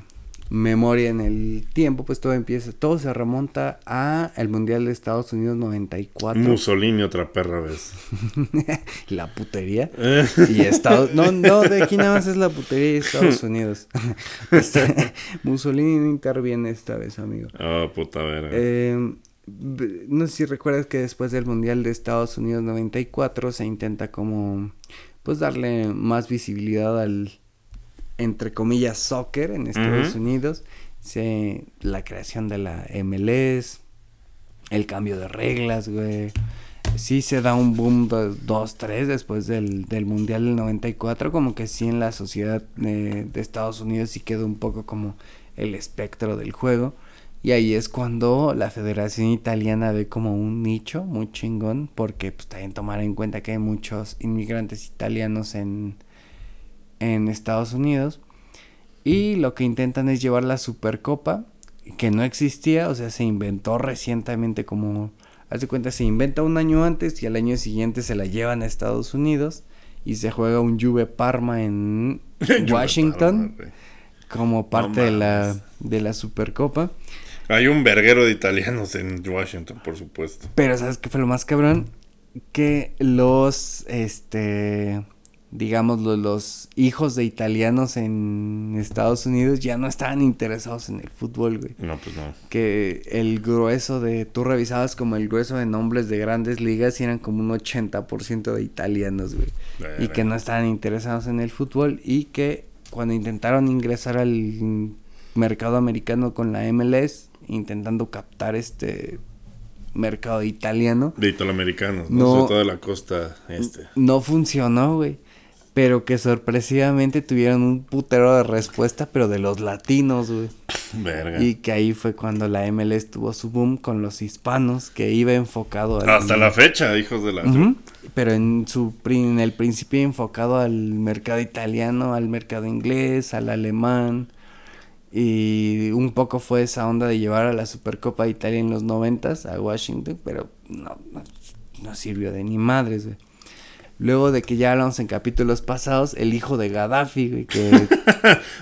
memoria en el tiempo, pues todo empieza, todo se remonta a el Mundial de Estados Unidos 94. Mussolini otra perra vez. *laughs* la putería. y Estados no, no, de aquí nada más es la putería y Estados *laughs* Unidos. *laughs* Este, Mussolini no interviene esta vez, amigo. Oh, puta verga. Eh, no sé si recuerdas que después del Mundial de Estados Unidos 94 se intenta como pues darle más visibilidad al entre comillas, soccer en Estados Unidos. Se, la creación de la MLS, el cambio de reglas, güey. Sí se da un boom 2-3 después del, del, Mundial del 94, como que sí en la sociedad de, de, Estados Unidos sí quedó un poco como el espectro del juego. Y ahí es cuando la Federación Italiana ve como un nicho muy chingón, porque pues también tomar en cuenta que hay muchos inmigrantes italianos en, en Estados Unidos. Y lo que intentan es llevar la Supercopa, que no existía, o sea, se inventó recientemente como... Haz de cuenta, se inventa un año antes y al año siguiente se la llevan a Estados Unidos y se juega un Juve Parma en *laughs* Washington como parte de la, de la Supercopa. Hay un verguero de italianos en Washington, por supuesto. Pero ¿sabes qué fue lo más cabrón? Que los, este, digamos, los, hijos de italianos en Estados Unidos ya no estaban interesados en el fútbol, güey. No, pues no. Que el grueso de, tú revisabas como el grueso de nombres de grandes ligas y eran como un 80% de italianos, güey. Y que no estaban interesados en el fútbol y que cuando intentaron ingresar al mercado americano con la MLS, intentando captar este mercado italiano. De italoamericanos, no, Sobre toda la costa este. No funcionó, güey pero que sorpresivamente tuvieron un putero de respuesta, pero de los latinos, güey. *laughs* Verga. Y que ahí fue cuando la MLS tuvo su boom con los hispanos, que iba enfocado Hasta la fecha, hijos de la... Pero en, su, en el principio enfocado al mercado italiano, al mercado inglés, al alemán. Y un poco fue esa onda de llevar a la Supercopa de Italia en los noventas a Washington, pero no, no, no sirvió de ni madres, güey. Luego de que ya hablamos en capítulos pasados, el hijo de Gaddafi, güey, que... *laughs*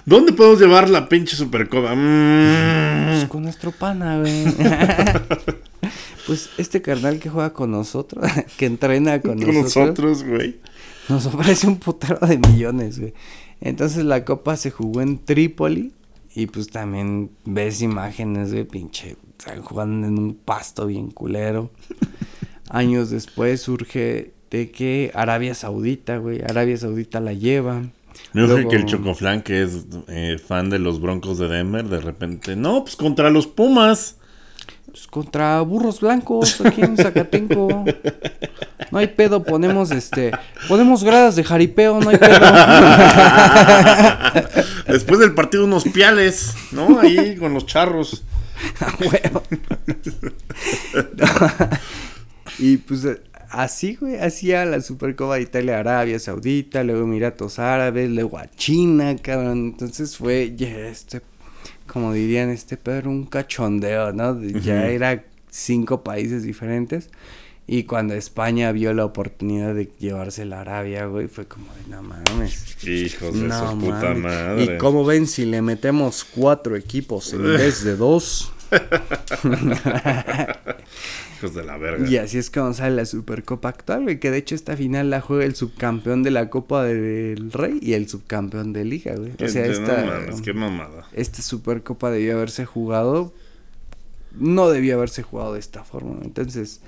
¿Dónde podemos llevar la pinche supercopa? Mm. Pues con nuestro pana, güey. *laughs* pues este carnal que juega con nosotros, *laughs* que entrena con, con nosotros, güey. Nos ofrece un putero de millones, güey. Entonces la copa se jugó en Trípoli y pues también ves imágenes, de pinche, están jugando en un pasto bien culero. Años después surge de que Arabia Saudita, güey, Arabia Saudita la lleva. Me Luego... que el Chocoflan, que es eh, fan de los Broncos de Denver, de repente, no, pues contra los Pumas. Pues contra burros blancos aquí en Zacatenco. No hay pedo, ponemos este, ponemos gradas de jaripeo, no hay pedo. *laughs* Después del partido unos piales, ¿no? Ahí con los charros. *laughs* *laughs* Y pues así, güey, hacía la Supercopa de Italia, Arabia Saudita, luego Emiratos Árabes, luego a China, cabrón. Entonces fue, ya, este, como dirían, este Pedro, un cachondeo, ¿no? Ya era cinco países diferentes. Y cuando España vio la oportunidad de llevarse la Arabia, güey, fue como de no mames. Hijos de su puta madre. Y como ven, si le metemos cuatro equipos en vez de dos. *laughs* *laughs* Hijos de la verga. Y así es como sale la Supercopa actual, güey. Que de hecho esta final la juega el subcampeón de la Copa del Rey y el subcampeón de Liga, güey. O sea, No esta, mames, qué mamada. esta Supercopa debió haberse jugado. No debió haberse jugado de esta forma. Entonces.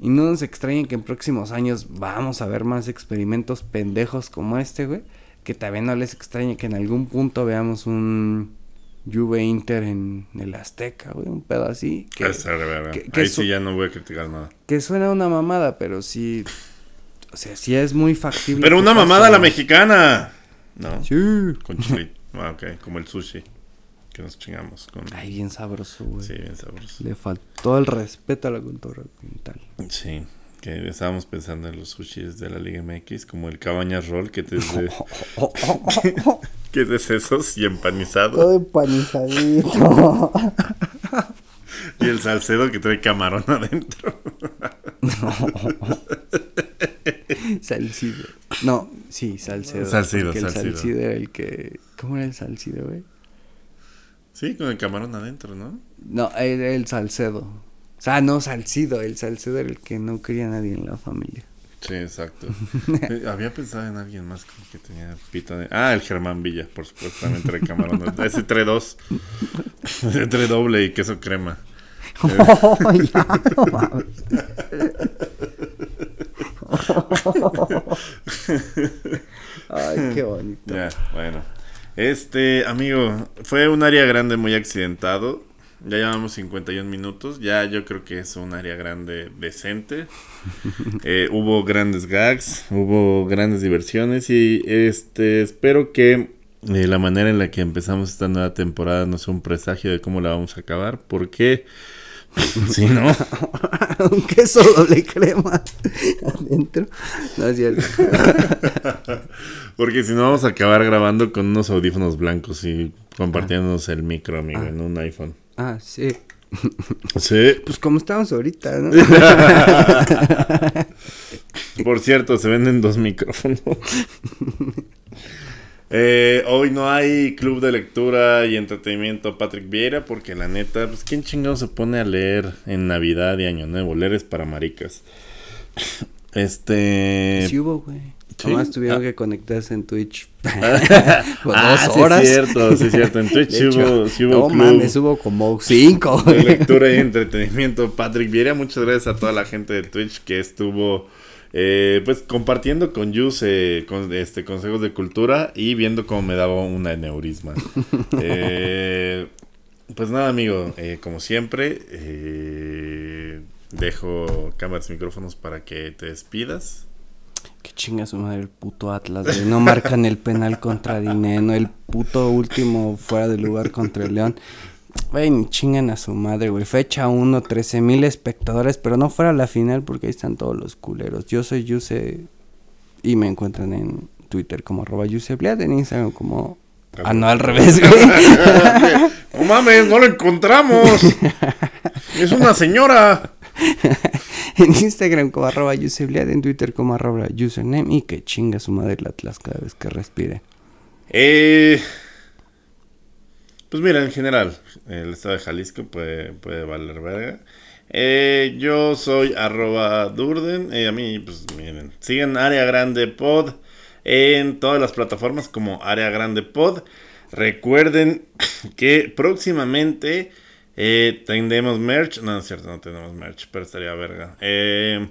Y no nos extrañen que en próximos años vamos a ver más experimentos pendejos como este, güey. Que también no les extrañe que en algún punto veamos un Juve Inter en el Azteca, güey. Un pedo así. Que, Esa de verga. que- que Ahí sí ya no voy a criticar nada. que suena una mamada, pero sí. O sea, sí es muy factible. Pero una mamada a la mexicana. No. Sí. Con chile. Ah, ok. Como el sushi. Que nos chingamos con. Ay, bien sabroso, güey. Sí, bien sabroso. Le faltó el respeto a la cultura oriental. Sí. Que estábamos pensando en los sushis de la Liga MX, como el Cabañas Roll, que, te es *laughs* de, que es de sesos y empanizado. empanizadito. *laughs* Y el salcedo que trae camarón adentro. *laughs* Salcido. No, sí, Salcedo. Salcido, porque el Salcido. Salcido era el que. ¿Cómo era el Salcido, güey? Sí, con el camarón adentro, ¿no? No, era el Salcedo. O sea, no, Salcido. El Salcedo era el que no quería nadie en la familia. Sí, exacto. *laughs* Eh, Había pensado en alguien más que tenía pito de... Ah, el Germán Villa, por supuesto, también trae camarón. *laughs* Ese trae dos. Ese trae doble y queso crema. *laughs* ya, no mames. Ay, qué bonito. Ya, bueno. Este, amigo, fue un área grande muy accidentado. Ya llevamos 51 minutos. Ya yo creo que es un área grande decente. *laughs* Eh, hubo grandes gags, hubo grandes diversiones y este espero que eh, la manera en la que empezamos esta nueva temporada no sea un presagio de cómo la vamos a acabar. Porque *laughs* si no, *laughs* Un queso doble crema adentro. No es cierto. porque si no vamos a acabar grabando con unos audífonos blancos y compartiéndonos el micro, amigo, en un iPhone. Ah, sí. Sí. Pues como estamos ahorita, ¿no? *laughs* Por cierto, se venden dos micrófonos. Eh, hoy no hay club de lectura y entretenimiento Patrick Vieira porque la neta, pues quién chingado se pone a leer en Navidad y Año Nuevo, leer es para maricas. Este... Sí hubo, güey. Sí. Nomás tuvieron Ah. que conectarse en Twitch. *laughs* Por ah, dos *laughs* sí horas. es cierto, sí es cierto. En *laughs* Twitch sí hecho, hubo, sí hubo no mames, hubo como cinco, de lectura y entretenimiento Patrick Vieira. Muchas gracias a toda la gente de Twitch que estuvo eh, pues compartiendo con Yus eh, con, este, consejos de cultura y viendo cómo me daba un aneurisma. Eh, pues nada, amigo, eh, como siempre, eh, dejo cámaras y micrófonos para que te despidas. Que chinga su madre el puto Atlas, güey. No marcan el penal contra Dineno. El puto último fuera de lugar contra el León. Güey, ni chingan a su madre, güey. Fecha 1, 13 mil espectadores, pero no fuera la final porque ahí están todos los culeros. Yo soy Yuse y me encuentran en Twitter como arroba en Instagram como... Ah, no, al revés, güey. *laughs* no mames, no lo encontramos. *laughs* es una señora. *laughs* en Instagram como arroba Yusebliad, en Twitter como arroba username y que chinga su madre el Atlas cada vez que respire. Eh, pues mira, en general, el estado de Jalisco puede, valer verga. Eh, yo soy arroba Durden. eh, a mí, pues miren, sigan Área Grande Pod en todas las plataformas como Área Grande Pod. Recuerden *coughs* que próximamente eh, tendremos merch. No, es cierto, no tenemos merch, pero estaría verga. Eh,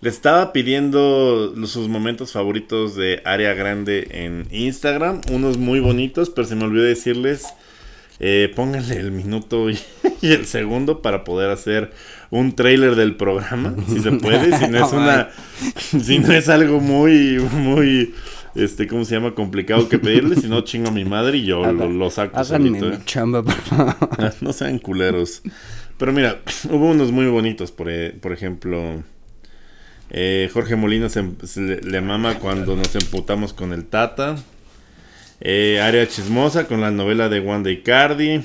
le estaba pidiendo sus momentos favoritos de Área Grande en Instagram. Unos muy bonitos, pero se me olvidó decirles. eh, pónganle el minuto y, *laughs* y el segundo para poder hacer un trailer del programa, si se puede, si no es *laughs* una, si no es algo muy, muy, este, ¿cómo se llama? Complicado que pedirle, si no *laughs* chingo a mi madre y yo lo, lo saco solito. mi ¿eh? chamba, por favor. *laughs* no sean culeros. Pero mira, hubo unos muy bonitos, por, e- por ejemplo, eh, Jorge Molina se, se le, le mama cuando nos emputamos con el Tata. Eh, Área Chismosa con la novela de Wanda Icardi.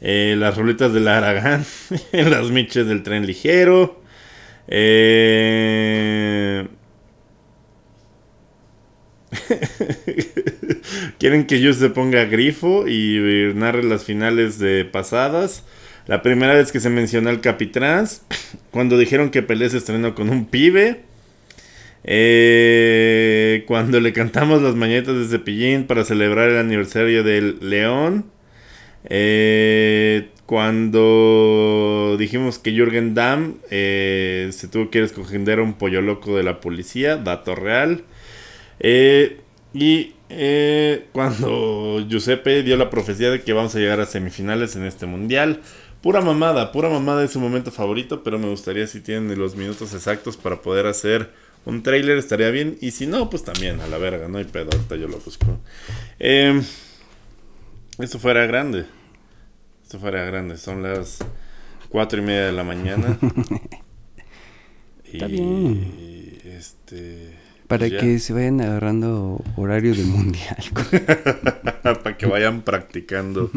Eh, las ruletas del Aragán. *laughs* las miches del tren ligero. Eh, *laughs* Quieren que yo se ponga grifo y narre las finales de pasadas. La primera vez que se mencionó el Capitrans, *clears throat* cuando dijeron que Pelé se estrenó con un pibe. Eh, cuando le cantamos las mañetas de Cepillín para celebrar el aniversario del León. Eh, cuando dijimos que Jürgen Damm eh, se tuvo que escoger un pollo loco de la policía, dato real. Y cuando Giuseppe dio la profecía de que vamos a llegar a semifinales en este mundial. Pura mamada, pura mamada es su momento favorito, pero me gustaría si tienen los minutos exactos para poder hacer un trailer, estaría bien. Y si no, pues también, a la verga, no hay pedo, ahorita yo lo busco. Eh, esto fuera grande. Esto fuera grande, son las cuatro y media de la mañana. *laughs* Está bien. Este. Para pues que se vayan agarrando horario del mundial. *laughs* *laughs* Para que vayan practicando.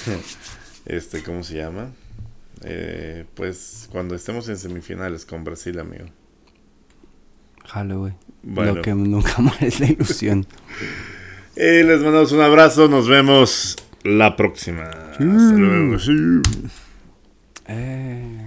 *laughs* este, ¿cómo se llama? Eh, pues cuando estemos en semifinales con Brasil, amigo. Jalo, güey. Lo que nunca muere es la ilusión. eh, les mandamos un abrazo, nos vemos la próxima. Hasta luego. Eh.